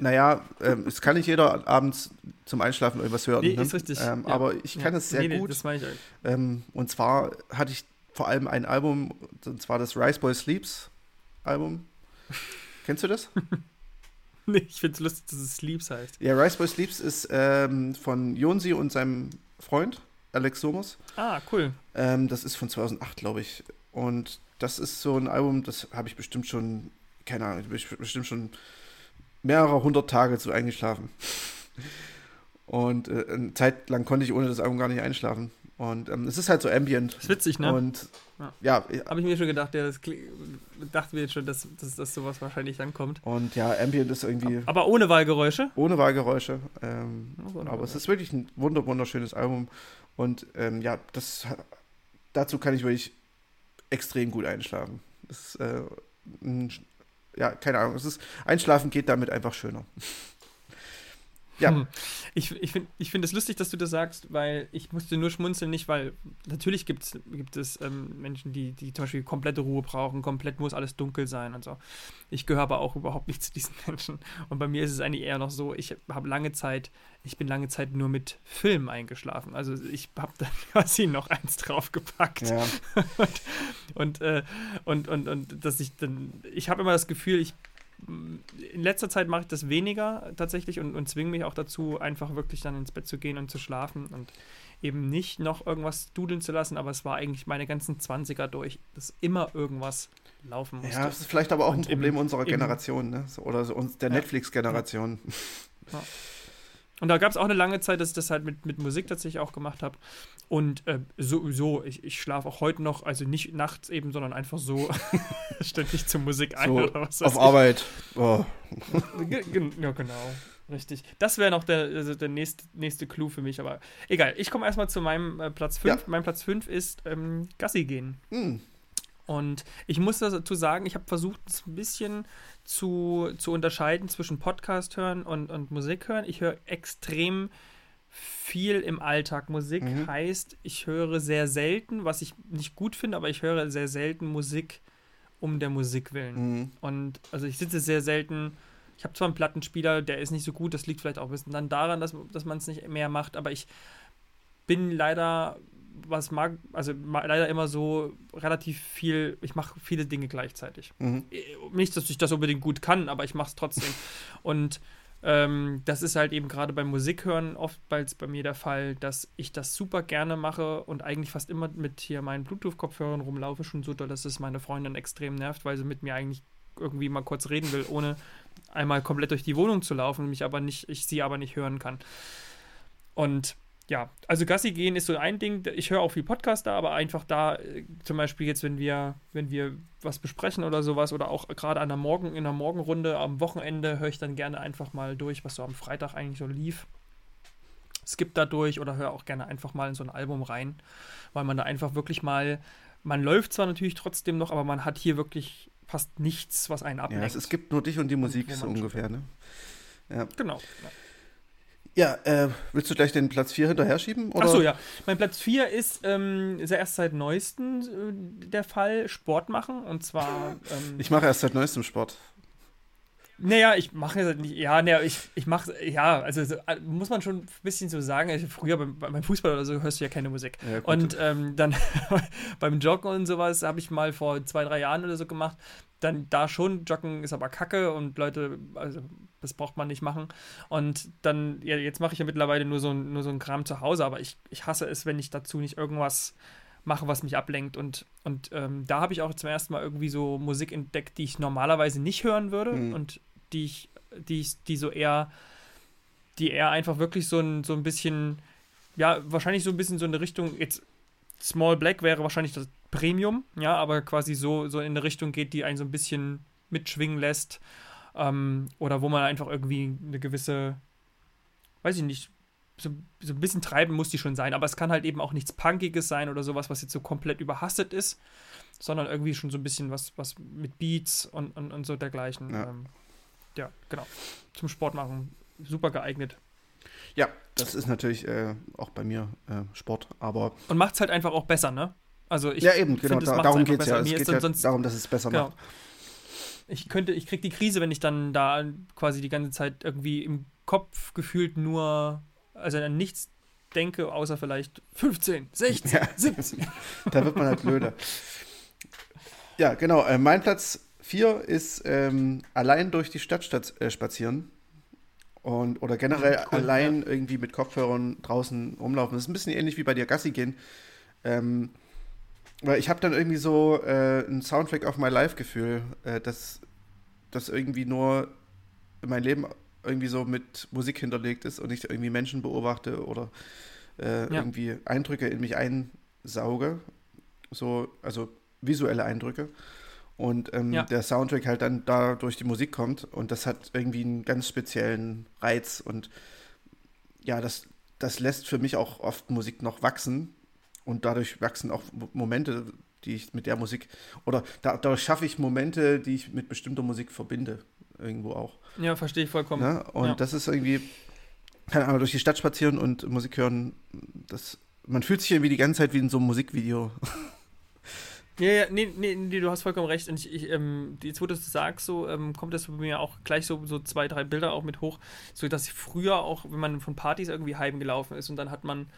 naja, ähm, es kann nicht jeder abends zum Einschlafen irgendwas hören. Nee, ne? ist richtig. Ähm, ja. Aber ich kann ja. es sehr nee, gut. das meine ich auch. Ähm, und zwar hatte ich vor allem ein Album, und zwar das Rice Boy Sleeps Album. Kennst du das? nee, ich finde es lustig, dass es Sleeps heißt. Ja, Rice Boy Sleeps ist ähm, von Jonsi und seinem Freund, Alex Somos. Ah, cool. Ähm, das ist von 2008, glaube ich. Und das ist so ein Album, das habe ich bestimmt schon, keine Ahnung, bestimmt schon mehrere hundert Tage zu eingeschlafen. Und äh, eine Zeit lang konnte ich ohne das Album gar nicht einschlafen. Und ähm, es ist halt so ambient. Das ist witzig, ne? Und ja. ja Habe ich mir schon gedacht, ja, das dachte mir schon, dass, dass, dass sowas wahrscheinlich dann kommt. Und ja, ambient ist irgendwie. Aber ohne Wahlgeräusche? Ohne Wahlgeräusche. Ähm, oh, aber es ist wirklich ein wunder wunderschönes Album. Und ähm, ja, das dazu kann ich wirklich extrem gut einschlafen. Das ist äh, ein ja, keine Ahnung. Es ist, Einschlafen geht damit einfach schöner. Ja. Hm. Ich, ich finde ich find es lustig, dass du das sagst, weil ich musste nur schmunzeln, nicht, weil natürlich gibt's, gibt es ähm, Menschen, die, die zum Beispiel komplette Ruhe brauchen, komplett muss alles dunkel sein und so. Ich gehöre aber auch überhaupt nicht zu diesen Menschen. Und bei mir ist es eigentlich eher noch so, ich habe lange Zeit, ich bin lange Zeit nur mit Film eingeschlafen. Also ich habe da quasi noch eins draufgepackt. Ja. und, und, äh, und, und, und dass ich dann, ich habe immer das Gefühl, ich in letzter Zeit mache ich das weniger tatsächlich und, und zwinge mich auch dazu, einfach wirklich dann ins Bett zu gehen und zu schlafen und eben nicht noch irgendwas dudeln zu lassen, aber es war eigentlich meine ganzen 20er durch, dass immer irgendwas laufen musste. Ja, das ist vielleicht aber auch und ein Problem im, unserer Generation, ne? oder so der ja. Netflix-Generation. Ja. Und da gab es auch eine lange Zeit, dass ich das halt mit, mit Musik tatsächlich auch gemacht habe. Und äh, sowieso, ich, ich schlafe auch heute noch, also nicht nachts eben, sondern einfach so ständig zur Musik ein so oder was Auf Arbeit. Oh. ja, genau. Richtig. Das wäre noch der, also der nächste, nächste Clou für mich, aber egal. Ich komme erstmal zu meinem äh, Platz 5. Ja. Mein Platz 5 ist ähm, Gassi gehen. Mhm. Und ich muss dazu sagen, ich habe versucht, es ein bisschen zu, zu unterscheiden zwischen Podcast hören und, und Musik hören. Ich höre extrem viel im Alltag Musik. Mhm. Heißt, ich höre sehr selten, was ich nicht gut finde, aber ich höre sehr selten Musik um der Musik willen. Mhm. Und also ich sitze sehr selten. Ich habe zwar einen Plattenspieler, der ist nicht so gut, das liegt vielleicht auch ein bisschen dann daran, dass, dass man es nicht mehr macht, aber ich bin leider, was mag, also leider immer so relativ viel, ich mache viele Dinge gleichzeitig. Mhm. Nicht, dass ich das unbedingt gut kann, aber ich mache es trotzdem. Und ähm, das ist halt eben gerade beim Musikhören oftmals bei mir der Fall, dass ich das super gerne mache und eigentlich fast immer mit hier meinen Bluetooth-Kopfhörern rumlaufe, schon so doll, dass es meine Freundin extrem nervt, weil sie mit mir eigentlich irgendwie mal kurz reden will, ohne einmal komplett durch die Wohnung zu laufen, mich aber nicht, ich sie aber nicht hören kann. Und ja, also Gassi gehen ist so ein Ding. Ich höre auch viel Podcaster, aber einfach da, äh, zum Beispiel jetzt, wenn wir, wenn wir was besprechen oder sowas, oder auch gerade an der Morgen, in der Morgenrunde am Wochenende höre ich dann gerne einfach mal durch, was so am Freitag eigentlich so lief. Skip da durch oder höre auch gerne einfach mal in so ein Album rein, weil man da einfach wirklich mal, man läuft zwar natürlich trotzdem noch, aber man hat hier wirklich fast nichts, was einen Ja, ablenkt. es, es gibt nur dich und die Musik, wo so ungefähr, ne? Ja, genau. ja äh, willst du gleich den Platz 4 hinterher schieben? Oder? Achso, ja. Mein Platz 4 ist, ähm, ist ja erst seit neuestem äh, der Fall, Sport machen. Und zwar. Ähm, Ich mache erst seit neuestem Sport. Naja, ich mache jetzt nicht. Ja, naja, ich, ich mache. Ja, also so, äh, muss man schon ein bisschen so sagen. Also früher beim, beim Fußball oder so hörst du ja keine Musik. Ja. Und ähm, dann beim Joggen und sowas habe ich mal vor zwei, drei Jahren oder so gemacht. Dann da schon, Joggen ist aber kacke und Leute, also das braucht man nicht machen. Und dann, ja, jetzt mache ich ja mittlerweile nur so, nur so ein Kram zu Hause, aber ich, ich hasse es, wenn ich dazu nicht irgendwas mache, was mich ablenkt. Und, und ähm, da habe ich auch zum ersten Mal irgendwie so Musik entdeckt, die ich normalerweise nicht hören würde Mhm. und die ich, die ich, die so eher, die eher einfach wirklich so ein, so ein bisschen, ja, wahrscheinlich so ein bisschen so in eine Richtung, jetzt Small Black wäre wahrscheinlich das Premium, ja, aber quasi so, so in eine Richtung geht, die einen so ein bisschen mitschwingen lässt. Ähm, oder wo man einfach irgendwie eine gewisse, weiß ich nicht, so, so ein bisschen treiben muss die schon sein, aber es kann halt eben auch nichts Punkiges sein oder sowas, was jetzt so komplett überhastet ist, sondern irgendwie schon so ein bisschen was, was mit Beats und, und, und so dergleichen. Ja. Ähm, ja, genau. Zum Sport machen. Super geeignet. Ja, das ist natürlich äh, auch bei mir äh, Sport, aber Und macht es halt einfach auch besser, ne? Also ich ja eben, genau, finde, es da, darum geht es ja. besser. Es Mir geht ja sonst- darum, dass es besser Genau. macht. ich könnte, ich krieg die Krise, wenn ich dann da quasi die ganze Zeit irgendwie im Kopf gefühlt nur, also an nichts denke, außer vielleicht 15, 16, Ja. 17. Da wird man halt blöder. Ja, genau. Äh, mein Platz 4 ist ähm, allein durch die Stadt äh, spazieren. Und, oder generell Mhm, cool, allein irgendwie mit Kopfhörern draußen rumlaufen. Das ist ein bisschen ähnlich wie bei dir Gassi gehen. Ähm, weil ich habe dann irgendwie so äh, ein Soundtrack of my life Gefühl, äh, dass das irgendwie nur mein Leben irgendwie so mit Musik hinterlegt ist und ich irgendwie Menschen beobachte oder äh, Ja. irgendwie Eindrücke in mich einsauge. So, also visuelle Eindrücke. Und ähm, Ja. der Soundtrack halt dann da durch die Musik kommt und das hat irgendwie einen ganz speziellen Reiz und ja, das, das lässt für mich auch oft Musik noch wachsen und dadurch wachsen auch Mo- Momente, die ich mit der Musik oder da, dadurch schaffe ich Momente, die ich mit bestimmter Musik verbinde, irgendwo auch. Ja, verstehe ich vollkommen. Ne? Und Ja. das ist irgendwie, kann aber durch die Stadt spazieren und Musik hören, das, man fühlt sich irgendwie die ganze Zeit wie in so einem Musikvideo. Ja, ja, nee, nee, nee, du hast vollkommen recht. Und ich, ich ähm, jetzt, wo du das sagst, so ähm, kommt das bei mir auch gleich so, so zwei, drei Bilder auch mit hoch, so dass ich früher auch, wenn man von Partys irgendwie heimgelaufen ist und dann hat man,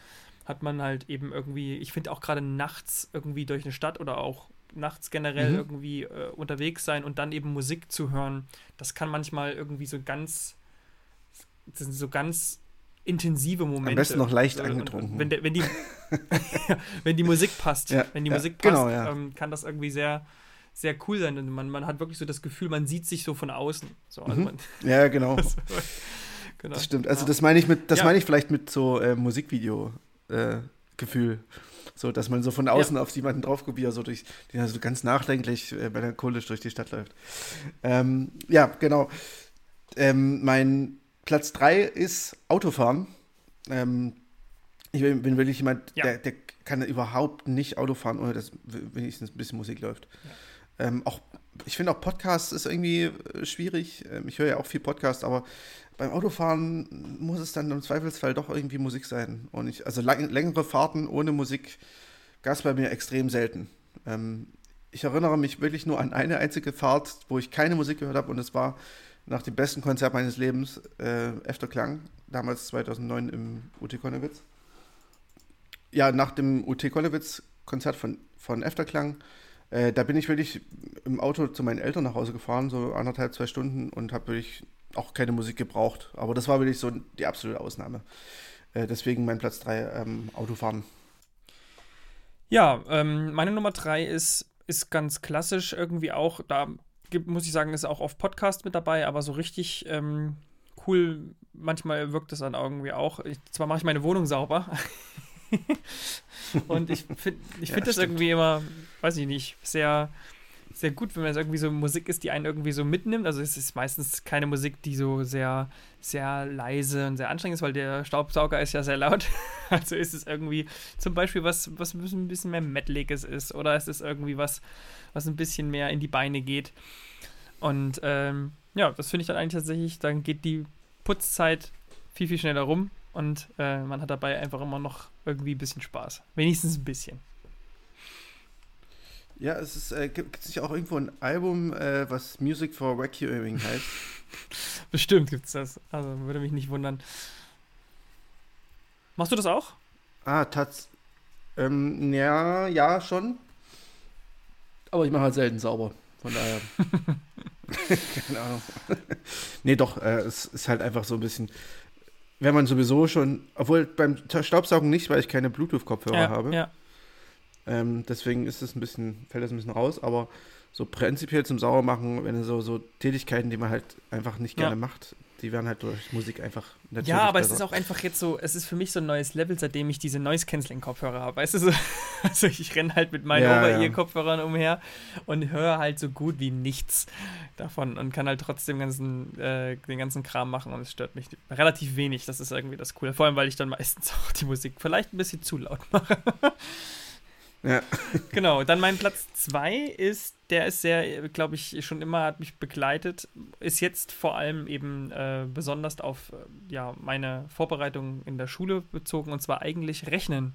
hat man halt eben irgendwie, ich finde auch gerade nachts irgendwie durch eine Stadt oder auch nachts generell Mhm. irgendwie äh, unterwegs sein und dann eben Musik zu hören, das kann manchmal irgendwie so ganz, das sind so ganz intensive Momente. Am besten noch leicht Äh, angetrunken. Wenn, der, wenn, die, wenn die Musik passt, Ja, wenn die ja, Musik passt, genau, ja. ähm, kann das irgendwie sehr, sehr cool sein. Und man, man hat wirklich so das Gefühl, man sieht sich so von außen. So, also Mhm. man, Ja, genau. genau. Das stimmt. Also das meine ich mit, das meine ich vielleicht mit so äh, Musikvideo-Gefühl. so, dass man so von außen auf jemanden drauf guckt, wie er so durch, den er so ganz nachdenklich äh, melancholisch durch die Stadt läuft. Ähm, ja, genau. Ähm, mein Platz 3 ist Autofahren. Ähm, ich bin, bin wirklich jemand, Ja. der, der kann überhaupt nicht Auto fahren, ohne dass wenigstens ein bisschen Musik läuft. Ähm, auch ich finde auch Podcasts ist irgendwie äh, schwierig. Ähm, ich höre ja auch viel Podcast, aber beim Autofahren muss es dann im Zweifelsfall doch irgendwie Musik sein. Und ich, also lang, längere Fahrten ohne Musik gab es bei mir extrem selten. Ähm, ich erinnere mich wirklich nur an eine einzige Fahrt, wo ich keine Musik gehört habe und es war nach dem besten Konzert meines Lebens, äh, Efterklang, damals 2009 im UT Konnewitz. Ja, nach dem UT Konnewitz-Konzert von, von Efterklang, äh, da bin ich wirklich im Auto zu meinen Eltern nach Hause gefahren, so anderthalb, zwei Stunden und habe wirklich auch keine Musik gebraucht. Aber das war wirklich so die absolute Ausnahme. Äh, deswegen mein Platz 3, ähm, Autofahren. Ja, ähm, meine Nummer 3 ist, ist ganz klassisch irgendwie auch, da gibt, muss ich sagen, ist auch auf Podcast mit dabei, aber so richtig ähm, cool, manchmal wirkt es dann irgendwie auch. Ich, zwar mache ich meine Wohnung sauber. und ich finde ich find ja, das stimmt. irgendwie immer, weiß ich nicht, sehr sehr gut, wenn es irgendwie so Musik ist, die einen irgendwie so mitnimmt. Also es ist meistens keine Musik, die so sehr, sehr leise und sehr anstrengend ist, weil der Staubsauger ist ja sehr laut. Also ist es irgendwie zum Beispiel was, was ein bisschen mehr Metaliges ist oder ist es irgendwie was, was ein bisschen mehr in die Beine geht. Und ähm, ja, das finde ich dann eigentlich tatsächlich, dann geht die Putzzeit viel, viel schneller rum und äh, man hat dabei einfach immer noch irgendwie ein bisschen Spaß. Wenigstens ein bisschen. Ja, es ist, äh, gibt es nicht auch irgendwo ein Album, äh, was Music for Vacuuming heißt? Bestimmt gibt es das. Also würde mich nicht wundern. Machst du das auch? Ah, Tats. Ähm, ja, ja, schon. Aber ich mache halt selten sauber. Von daher. Keine Ahnung. nee, doch, äh, es ist halt einfach so ein bisschen. Wenn man sowieso schon, obwohl beim Staubsaugen nicht, weil ich keine Bluetooth-Kopfhörer ja, habe. Ja. Ähm, deswegen ist es ein bisschen, fällt das ein bisschen raus, aber so prinzipiell zum Sauermachen, wenn so, so Tätigkeiten, die man halt einfach nicht gerne ja. macht, die werden halt durch Musik einfach natürlich. Ja, aber besser. es ist auch einfach jetzt so, es ist für mich so ein neues Level, seitdem ich diese Noise-Canceling-Kopfhörer habe. Weißt du, so, also ich renne halt mit meinen ja, Over-Ear-Kopfhörern ja. umher und höre halt so gut wie nichts davon und kann halt trotzdem ganzen, äh, den ganzen Kram machen und es stört mich relativ wenig. Das ist irgendwie das Coole. Vor allem, weil ich dann meistens auch die Musik vielleicht ein bisschen zu laut mache. Ja. Genau, dann mein Platz 2 ist, der ist sehr, glaube ich, schon immer hat mich begleitet, ist jetzt vor allem eben äh, besonders auf äh, ja, meine Vorbereitung in der Schule bezogen und zwar eigentlich Rechnen.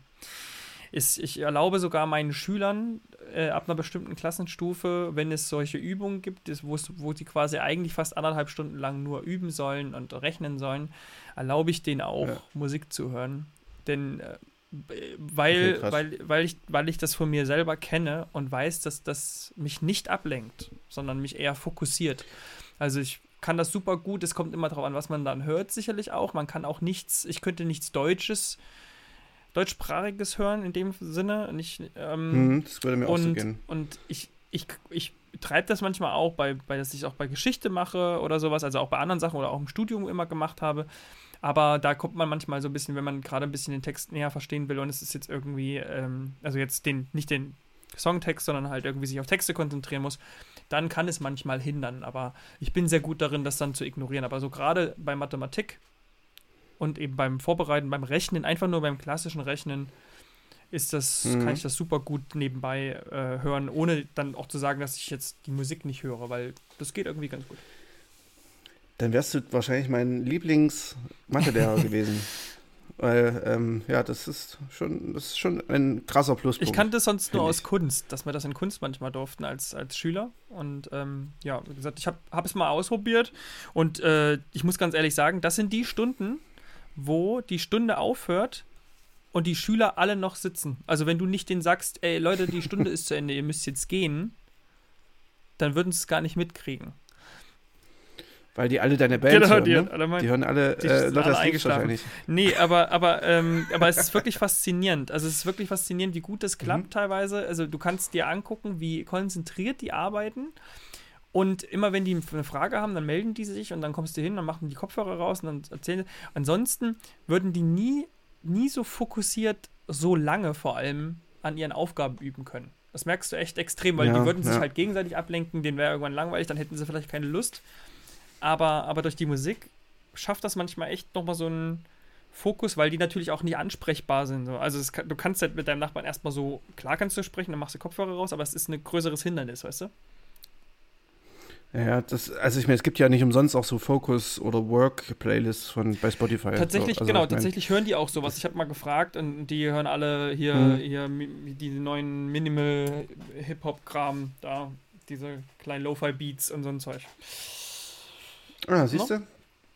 Ist, ich erlaube sogar meinen Schülern äh, ab einer bestimmten Klassenstufe, wenn es solche Übungen gibt, wo sie quasi eigentlich fast anderthalb Stunden lang nur üben sollen und rechnen sollen, erlaube ich denen auch ja. Musik zu hören. Denn äh, weil, okay, weil, weil, ich, weil ich das von mir selber kenne und weiß, dass das mich nicht ablenkt, sondern mich eher fokussiert. Also ich kann das super gut, es kommt immer darauf an, was man dann hört, sicherlich auch. Man kann auch nichts, ich könnte nichts Deutsches, deutschsprachiges hören in dem Sinne. Nicht, ähm, hm, das würde mir und, auch so gehen. Und ich, ich, ich treibe das manchmal auch, bei, bei, dass ich auch bei Geschichte mache oder sowas, also auch bei anderen Sachen oder auch im Studium immer gemacht habe aber da kommt man manchmal so ein bisschen, wenn man gerade ein bisschen den Text näher verstehen will und es ist jetzt irgendwie, ähm, also jetzt den, nicht den Songtext, sondern halt irgendwie sich auf Texte konzentrieren muss, dann kann es manchmal hindern. Aber ich bin sehr gut darin, das dann zu ignorieren. Aber so gerade bei Mathematik und eben beim Vorbereiten, beim Rechnen, einfach nur beim klassischen Rechnen, ist das, mhm. kann ich das super gut nebenbei äh, hören, ohne dann auch zu sagen, dass ich jetzt die Musik nicht höre, weil das geht irgendwie ganz gut. Dann wärst du wahrscheinlich mein Lieblings-Mathelehrer gewesen. Weil, ähm, ja, das ist schon, das ist schon ein krasser Pluspunkt. Ich kannte sonst nur aus Kunst, dass wir das in Kunst manchmal durften als, als Schüler. Und ähm, ja, wie gesagt, ich habe hab es mal ausprobiert und äh, ich muss ganz ehrlich sagen, das sind die Stunden, wo die Stunde aufhört und die Schüler alle noch sitzen. Also wenn du nicht denen sagst, ey Leute, die Stunde ist zu Ende, ihr müsst jetzt gehen, dann würden sie es gar nicht mitkriegen. Weil die alle deine Band genau, hören, die, ne? alle mein, die hören alle die äh, wahrscheinlich. Nee, aber, aber, ähm, aber es ist wirklich faszinierend. Also es ist wirklich faszinierend, wie gut das klappt mhm. teilweise. Also du kannst dir angucken, wie konzentriert die arbeiten. Und immer wenn die eine Frage haben, dann melden die sich und dann kommst du hin, dann machen die Kopfhörer raus und dann erzählen sie. Ansonsten würden die nie, nie so fokussiert, so lange vor allem an ihren Aufgaben üben können. Das merkst du echt extrem, weil ja, die würden sich ja. halt gegenseitig ablenken, denen wäre irgendwann langweilig, dann hätten sie vielleicht keine Lust. Aber, aber durch die Musik schafft das manchmal echt nochmal so einen Fokus, weil die natürlich auch nicht ansprechbar sind. Also kann, du kannst halt mit deinem Nachbarn erstmal so, klar kannst du sprechen, dann machst du Kopfhörer raus, aber es ist ein größeres Hindernis, weißt du? Ja, das, also ich meine, es gibt ja nicht umsonst auch so Focus- oder Work-Playlists von bei Spotify. Tatsächlich, also, genau, ich mein, tatsächlich hören die auch sowas. Ich habe mal gefragt und die hören alle hier, Mhm. hier die neuen Minimal-Hip-Hop-Kram da, diese kleinen Lo-Fi-Beats und so ein Zeug. Ah, siehst du?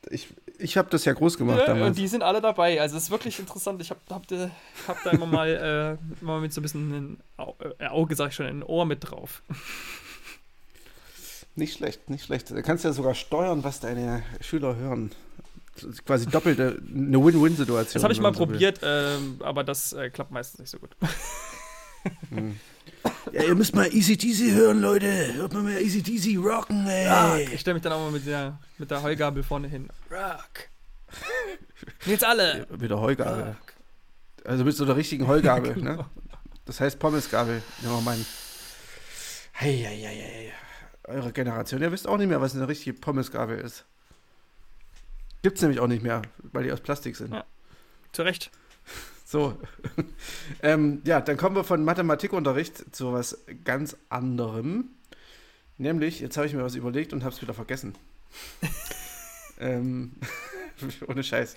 Ich, ich habe das ja groß gemacht Ja, damals. und die sind alle dabei. Also es ist wirklich interessant. Ich habe hab, da- hab da immer mal, äh, mal mit so ein bisschen ein äh, Auge, sag ich schon, ein Ohr mit drauf. Nicht schlecht, nicht schlecht. Du kannst ja sogar steuern, was deine Schüler hören. Quasi doppelte, eine Win-Win-Situation. Das habe ich mal so probiert, ähm, aber das äh, klappt meistens nicht so gut. Hm. Ja, ihr müsst mal Easy Teasy hören, Leute. Hört mal mehr Easy Teasy rocken, ey. Ich stelle mich dann auch mal mit der, mit der Heugabel vorne hin. Rock. Jetzt alle. Wieder Heugabel. Rock. Also mit so einer richtigen Heugabel, Genau. ne? Das heißt Pommesgabel. Ja, mein. Hey, hey, hey, hey. Eure Generation, ihr wisst auch nicht mehr, was eine richtige Pommesgabel ist. Gibt's nämlich auch nicht mehr, weil die aus Plastik sind. Ja. Zu Recht. So. ähm, ja, dann kommen wir von Mathematikunterricht zu was ganz anderem. Nämlich, jetzt habe ich mir was überlegt und habe es wieder vergessen. ähm, ohne Scheiß.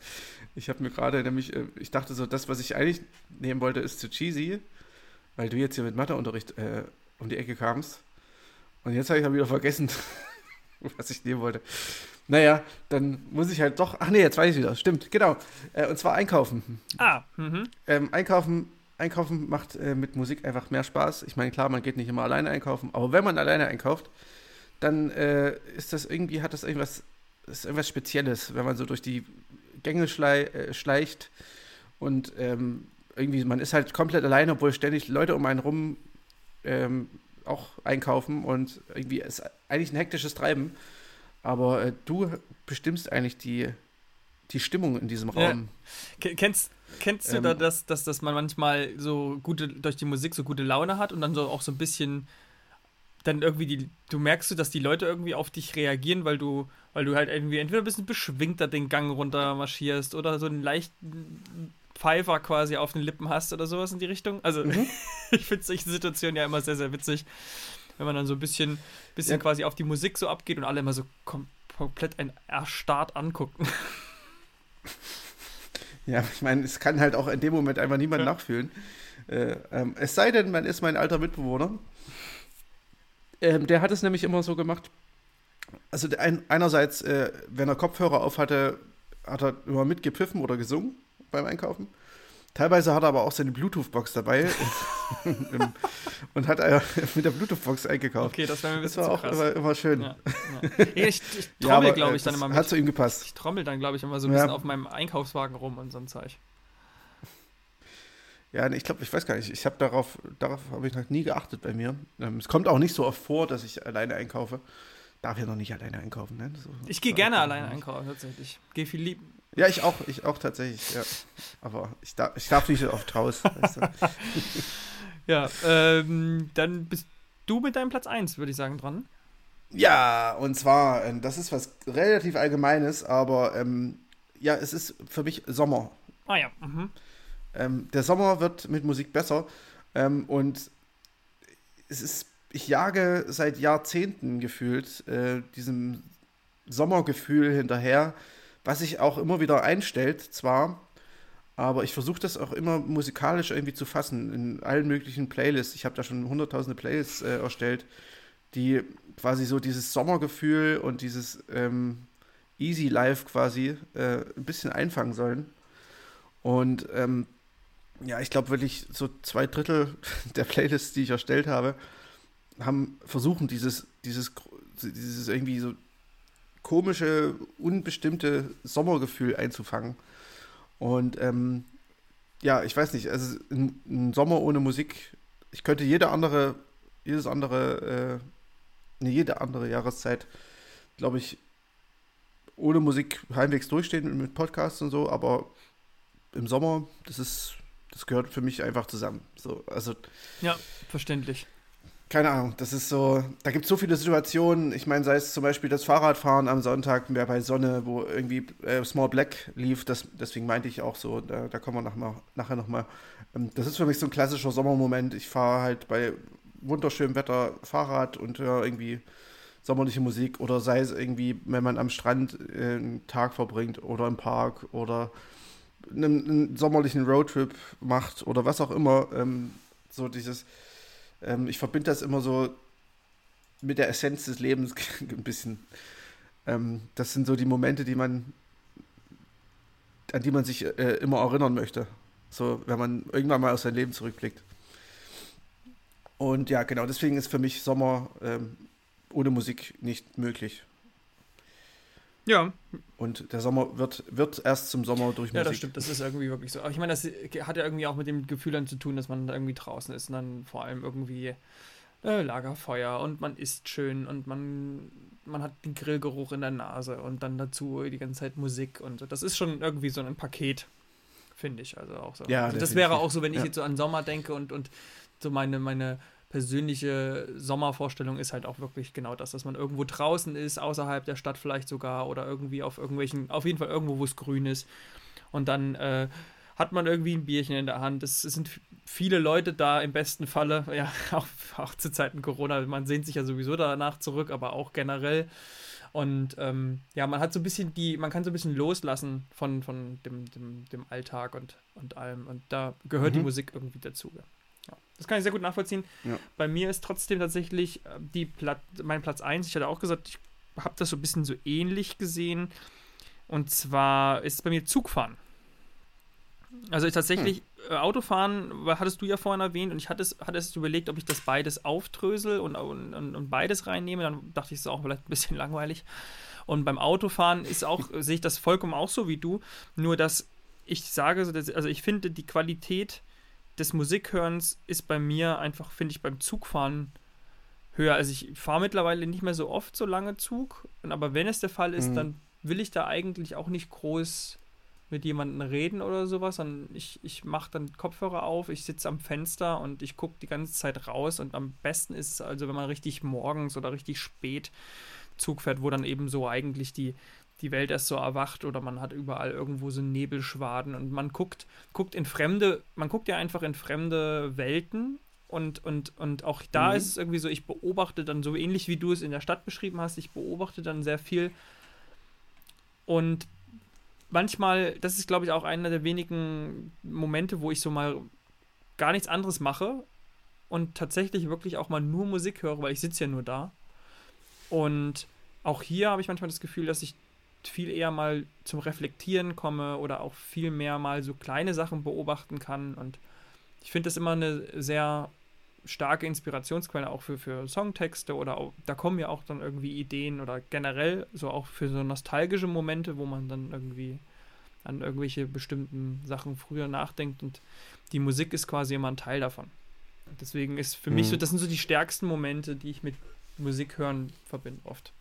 Ich habe mir gerade nämlich, äh, ich dachte so, das, was ich eigentlich nehmen wollte, ist zu cheesy, weil du jetzt hier mit Matheunterricht äh, um die Ecke kamst. Und jetzt habe ich aber wieder vergessen, was ich nehmen wollte. Naja, dann muss ich halt doch. Ach nee, jetzt weiß ich wieder. Stimmt, genau. Äh, und zwar einkaufen. Ah, mhm. Ähm, einkaufen, einkaufen macht äh, mit Musik einfach mehr Spaß. Ich meine, klar, man geht nicht immer alleine einkaufen, aber wenn man alleine einkauft, dann äh, ist das irgendwie, hat das irgendwas, ist irgendwas Spezielles, wenn man so durch die Gänge schlei äh, schleicht und ähm, irgendwie, man ist halt komplett alleine, obwohl ständig Leute um einen rum ähm, auch einkaufen und irgendwie ist eigentlich ein hektisches Treiben. Aber äh, du bestimmst eigentlich die, die Stimmung in diesem Ja. Raum. Ke- Kennst, kennst du Ähm. da, dass, dass, dass man manchmal so gute, durch die Musik so gute Laune hat und dann so auch so ein bisschen, dann irgendwie die, du merkst du, dass die Leute irgendwie auf dich reagieren, weil du, weil du halt irgendwie entweder ein bisschen beschwingter den Gang runter marschierst oder so einen leichten Pfeifer quasi auf den Lippen hast oder sowas in die Richtung. Also Mhm. ich finde solche Situationen ja immer sehr, sehr witzig, wenn man dann so ein bisschen, bisschen Ja. quasi auf die Musik so abgeht und alle immer so kom komplett ein erstarrt angucken. Ja, ich meine, es kann halt auch in dem Moment einfach niemand Ja. nachfühlen. Äh, ähm, es sei denn, man ist mein alter Mitbewohner. Ähm, der hat es nämlich immer so gemacht. Also ein, einerseits, äh, wenn er Kopfhörer auf hatte, hat er immer mitgepfiffen oder gesungen beim Einkaufen. Teilweise hat er aber auch seine Bluetooth-Box dabei und, und hat mit der Bluetooth-Box eingekauft. Okay, das ein das war zu auch krass. immer, immer schön. Ja, ja. Ich, ich Ja, trommel, aber, glaube äh, ich, dann immer Hat mit. zu ihm gepasst. Ich trommel dann, glaube ich, immer so ein Ja. bisschen auf meinem Einkaufswagen rum und so ein Zeug. Ja, ich glaube, ich weiß gar nicht. Ich habe darauf, darauf habe ich noch nie geachtet bei mir. Ähm, es kommt auch nicht so oft vor, dass ich alleine einkaufe. Darf ja noch nicht alleine einkaufen, ne? So, Ich gehe gerne alleine einkaufen, tatsächlich. Gehe viel lieb. Ja, ich auch, ich auch tatsächlich, ja. Aber ich darf, ich darf nicht so oft raus. Weißt du? Ja, ähm, dann bist du mit deinem Platz 1, würde ich sagen, dran. Ja, und zwar, ähm, das ist was relativ Allgemeines, aber ähm, ja, es ist für mich Sommer. Ah ja, mhm. Ähm, der Sommer wird mit Musik besser ähm, und es ist, ich jage seit Jahrzehnten gefühlt äh, diesem Sommergefühl hinterher, was sich auch immer wieder einstellt, zwar, aber ich versuche das auch immer musikalisch irgendwie zu fassen in allen möglichen Playlists. Ich habe da schon hunderttausende Playlists äh, erstellt, die quasi so dieses Sommergefühl und dieses ähm, Easy Life quasi äh, ein bisschen einfangen sollen. Und ähm, ja, ich glaube wirklich so zwei Drittel der Playlists, die ich erstellt habe, haben versuchen dieses dieses dieses irgendwie so komische unbestimmte Sommergefühl einzufangen. Und ähm, ja, ich weiß nicht, also ein, ein Sommer ohne Musik, ich könnte jede andere jedes andere äh, ne, jede andere Jahreszeit, glaube ich, ohne Musik halbwegs durchstehen mit Podcasts und so, aber im Sommer, das ist, das gehört für mich einfach zusammen. So, also, Ja, verständlich. Keine Ahnung, das ist so, da gibt es so viele Situationen. Ich meine, sei es zum Beispiel das Fahrradfahren am Sonntag mehr bei Sonne, wo irgendwie äh, Small Black lief, das, deswegen meinte ich auch so, da, da kommen wir nach, mal, nachher nochmal. Ähm, das ist für mich so ein klassischer Sommermoment. Ich fahre halt bei wunderschönem Wetter Fahrrad und höre irgendwie sommerliche Musik oder sei es irgendwie, wenn man am Strand äh, einen Tag verbringt oder im Park oder einen, einen sommerlichen Roadtrip macht oder was auch immer. Ähm, so dieses, ähm, ich verbinde das immer so mit der Essenz des Lebens ein bisschen. Ähm, das sind so die Momente, die man, an die man sich äh, immer erinnern möchte. So, wenn man irgendwann mal auf sein Leben zurückblickt. Und ja, genau, deswegen ist für mich Sommer ähm, ohne Musik nicht möglich. Ja. Und der Sommer wird, wird erst zum Sommer durch Musik. Ja, das stimmt, das ist irgendwie wirklich so. Aber ich meine, das hat ja irgendwie auch mit dem Gefühl dann zu tun, dass man da irgendwie draußen ist und dann vor allem irgendwie äh, Lagerfeuer und man isst schön und man, man hat den Grillgeruch in der Nase und dann dazu die ganze Zeit Musik und so. Das ist schon irgendwie so ein Paket, finde ich. Also auch so. Ja, also das wäre auch so, wenn ich ja. jetzt so an Sommer denke und, und so meine, meine persönliche Sommervorstellung ist halt auch wirklich genau das, dass man irgendwo draußen ist, außerhalb der Stadt vielleicht sogar oder irgendwie auf irgendwelchen, auf jeden Fall irgendwo, wo es grün ist. Und dann äh, hat man irgendwie ein Bierchen in der Hand. Es, es, sind viele Leute da im besten Falle, ja, auch, auch zu Zeiten Corona. Man sehnt sich ja sowieso danach zurück, aber auch generell. Und ähm, ja, man hat so ein bisschen die, man kann so ein bisschen loslassen von, von dem, dem, dem Alltag und, und allem. Und da gehört mhm. die Musik irgendwie dazu. Ja. Das kann ich sehr gut nachvollziehen. Ja. Bei mir ist trotzdem tatsächlich äh, die Plat mein Platz 1. Ich hatte auch gesagt, ich habe das so ein bisschen so ähnlich gesehen. Und zwar ist es bei mir Zugfahren. Also ich tatsächlich, hm. Autofahren, hattest du ja vorhin erwähnt, und ich hatte es, hatte es überlegt, ob ich das beides auftrösel und, und, und beides reinnehme. Dann dachte ich, es ist auch vielleicht ein bisschen langweilig. Und beim Autofahren ist auch, sehe ich das vollkommen auch so wie du. Nur dass ich sage, also ich finde die Qualität des Musikhörens ist bei mir einfach, finde ich, beim Zugfahren höher. Also ich fahre mittlerweile nicht mehr so oft so lange Zug, aber wenn es der Fall ist, mhm. dann will ich da eigentlich auch nicht groß mit jemandem reden oder sowas, sondern ich, ich mache dann Kopfhörer auf, ich sitze am Fenster und ich gucke die ganze Zeit raus und am besten ist es also, wenn man richtig morgens oder richtig spät Zug fährt, wo dann eben so eigentlich die, die Welt erst so erwacht oder man hat überall irgendwo so Nebelschwaden und man guckt, guckt in fremde, man guckt ja einfach in fremde Welten und, und, und auch da mhm. ist es irgendwie so, ich beobachte dann so ähnlich wie du es in der Stadt beschrieben hast, ich beobachte dann sehr viel und manchmal, das ist glaube ich auch einer der wenigen Momente, wo ich so mal gar nichts anderes mache und tatsächlich wirklich auch mal nur Musik höre, weil ich sitze ja nur da und auch hier habe ich manchmal das Gefühl, dass ich viel eher mal zum Reflektieren komme oder auch viel mehr mal so kleine Sachen beobachten kann. Und ich finde das immer eine sehr starke Inspirationsquelle auch für, für Songtexte oder auch, da kommen ja auch dann irgendwie Ideen oder generell so auch für so nostalgische Momente, wo man dann irgendwie an irgendwelche bestimmten Sachen früher nachdenkt und die Musik ist quasi immer ein Teil davon. Deswegen ist für mhm. mich so, das sind so die stärksten Momente, die ich mit Musik hören verbinde oft.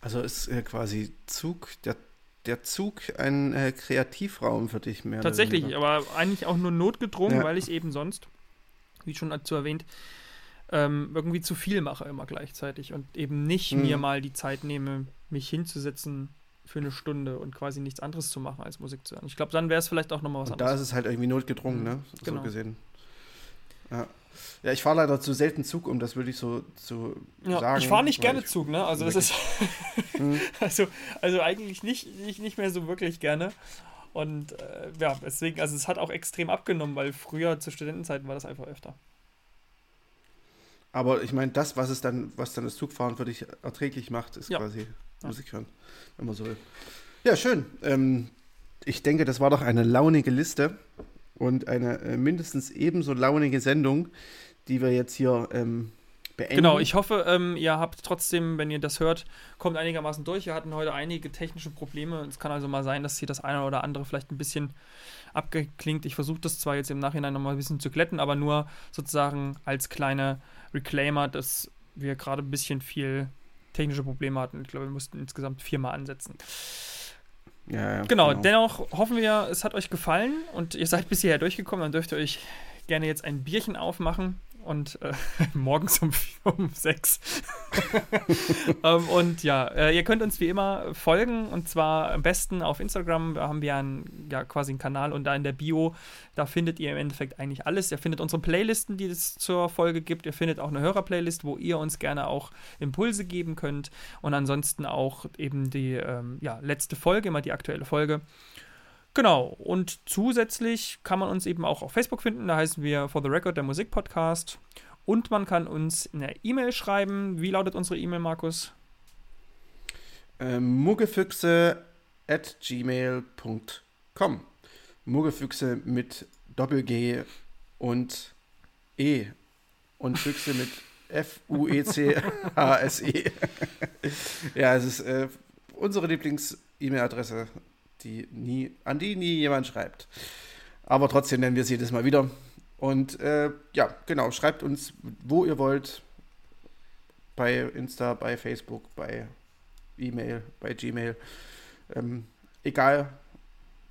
Also ist äh, quasi Zug, der, der Zug ein äh, Kreativraum für dich mehr. Tatsächlich, aber eigentlich auch nur notgedrungen, ja. weil ich eben sonst, wie schon dazu erwähnt, ähm, irgendwie zu viel mache immer gleichzeitig und eben nicht mhm. mir mal die Zeit nehme, mich hinzusetzen für eine Stunde und quasi nichts anderes zu machen als Musik zu hören. Ich glaube, dann wäre es vielleicht auch nochmal was und anderes. Da ist es halt irgendwie notgedrungen, mhm. ne? So genau. gesehen. Ja. Ja, ich fahre leider zu selten Zug, um das wirklich so zu ja, sagen. Ich fahre nicht gerne Zug, ne? Also das ist hm. also, also eigentlich nicht, nicht, nicht mehr so wirklich gerne. Und äh, ja, deswegen, also es hat auch extrem abgenommen, weil früher zu Studentenzeiten war das einfach öfter. Aber ich meine, das, was es dann, was dann das Zugfahren für dich erträglich macht, ist ja. quasi ja. Musik hören, wenn man so will. Ja, schön. Ähm, ich denke, das war doch eine launige Liste und eine äh, mindestens ebenso launige Sendung, die wir jetzt hier ähm, beenden. Genau, ich hoffe, ähm, ihr habt trotzdem, wenn ihr das hört, kommt einigermaßen durch. Wir hatten heute einige technische Probleme. Es kann also mal sein, dass hier das eine oder andere vielleicht ein bisschen abgeklingt. Ich versuche das zwar jetzt im Nachhinein nochmal ein bisschen zu glätten, aber nur sozusagen als kleine Reclaimer, dass wir gerade ein bisschen viel technische Probleme hatten. Ich glaube, wir mussten insgesamt viermal ansetzen. Ja, ja, genau, genau, dennoch hoffen wir, es hat euch gefallen und ihr seid bis hierher durchgekommen. Dann dürft ihr euch gerne jetzt ein Bierchen aufmachen und äh, morgens um, um sechs. ähm, und ja, äh, ihr könnt uns wie immer folgen und zwar am besten auf Instagram. Da haben wir einen, ja, quasi einen Kanal und da in der Bio, da findet ihr im Endeffekt eigentlich alles. Ihr findet unsere Playlisten, die es zur Folge gibt. Ihr findet auch eine Hörerplaylist, wo ihr uns gerne auch Impulse geben könnt und ansonsten auch eben die ähm, ja, letzte Folge, immer die aktuelle Folge. Genau, und zusätzlich kann man uns eben auch auf Facebook finden, da heißen wir For the Record der Musikpodcast. Und man kann uns eine E-Mail schreiben. Wie lautet unsere E-Mail, Markus? Ähm, muggefüchse at gmail.com. Muggefüchse mit Doppel-G und E. Und Füchse mit F-U-E-C-H-S-E. -E. ja, es ist äh, unsere Lieblings-E-Mail-Adresse die nie, an die nie jemand schreibt. Aber trotzdem nennen wir sie jedes Mal wieder. Und äh, ja, genau, schreibt uns, wo ihr wollt. Bei Insta, bei Facebook, bei E-Mail, bei Gmail. Ähm, egal,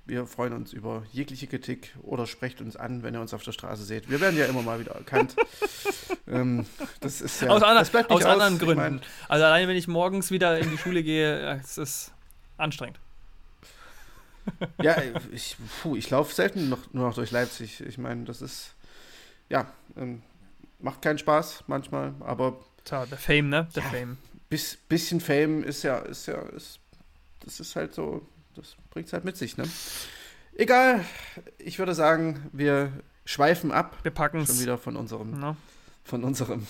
wir freuen uns über jegliche Kritik oder sprecht uns an, wenn ihr uns auf der Straße seht. Wir werden ja immer mal wieder erkannt. ähm, das ist ja, aus, ander, aus, aus anderen Gründen. Ich mein, also alleine, wenn ich morgens wieder in die Schule gehe, es ist anstrengend ja, ich, puh, ich laufe selten noch, nur noch durch Leipzig. Ich meine, das ist, ja, ähm, macht keinen Spaß manchmal, aber. Tja, der Fame, ne? Der ja, Fame. Bis, bisschen Fame ist ja, ist ja, ist, das ist halt so, das bringt es halt mit sich, ne? Egal, ich würde sagen, wir schweifen ab. Wir packen es. Schon wieder von unserem, no. von unserem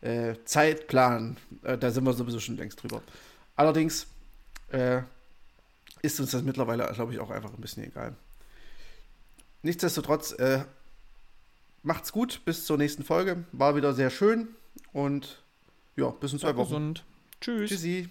äh, Zeitplan. Äh, da sind wir sowieso schon längst drüber. Allerdings, äh, ist uns das mittlerweile, glaube ich, auch einfach ein bisschen egal. Nichtsdestotrotz, äh, macht's gut, bis zur nächsten Folge. War wieder sehr schön und ja, bis in zwei Wochen. Gesund. Tschüss. Tschüssi.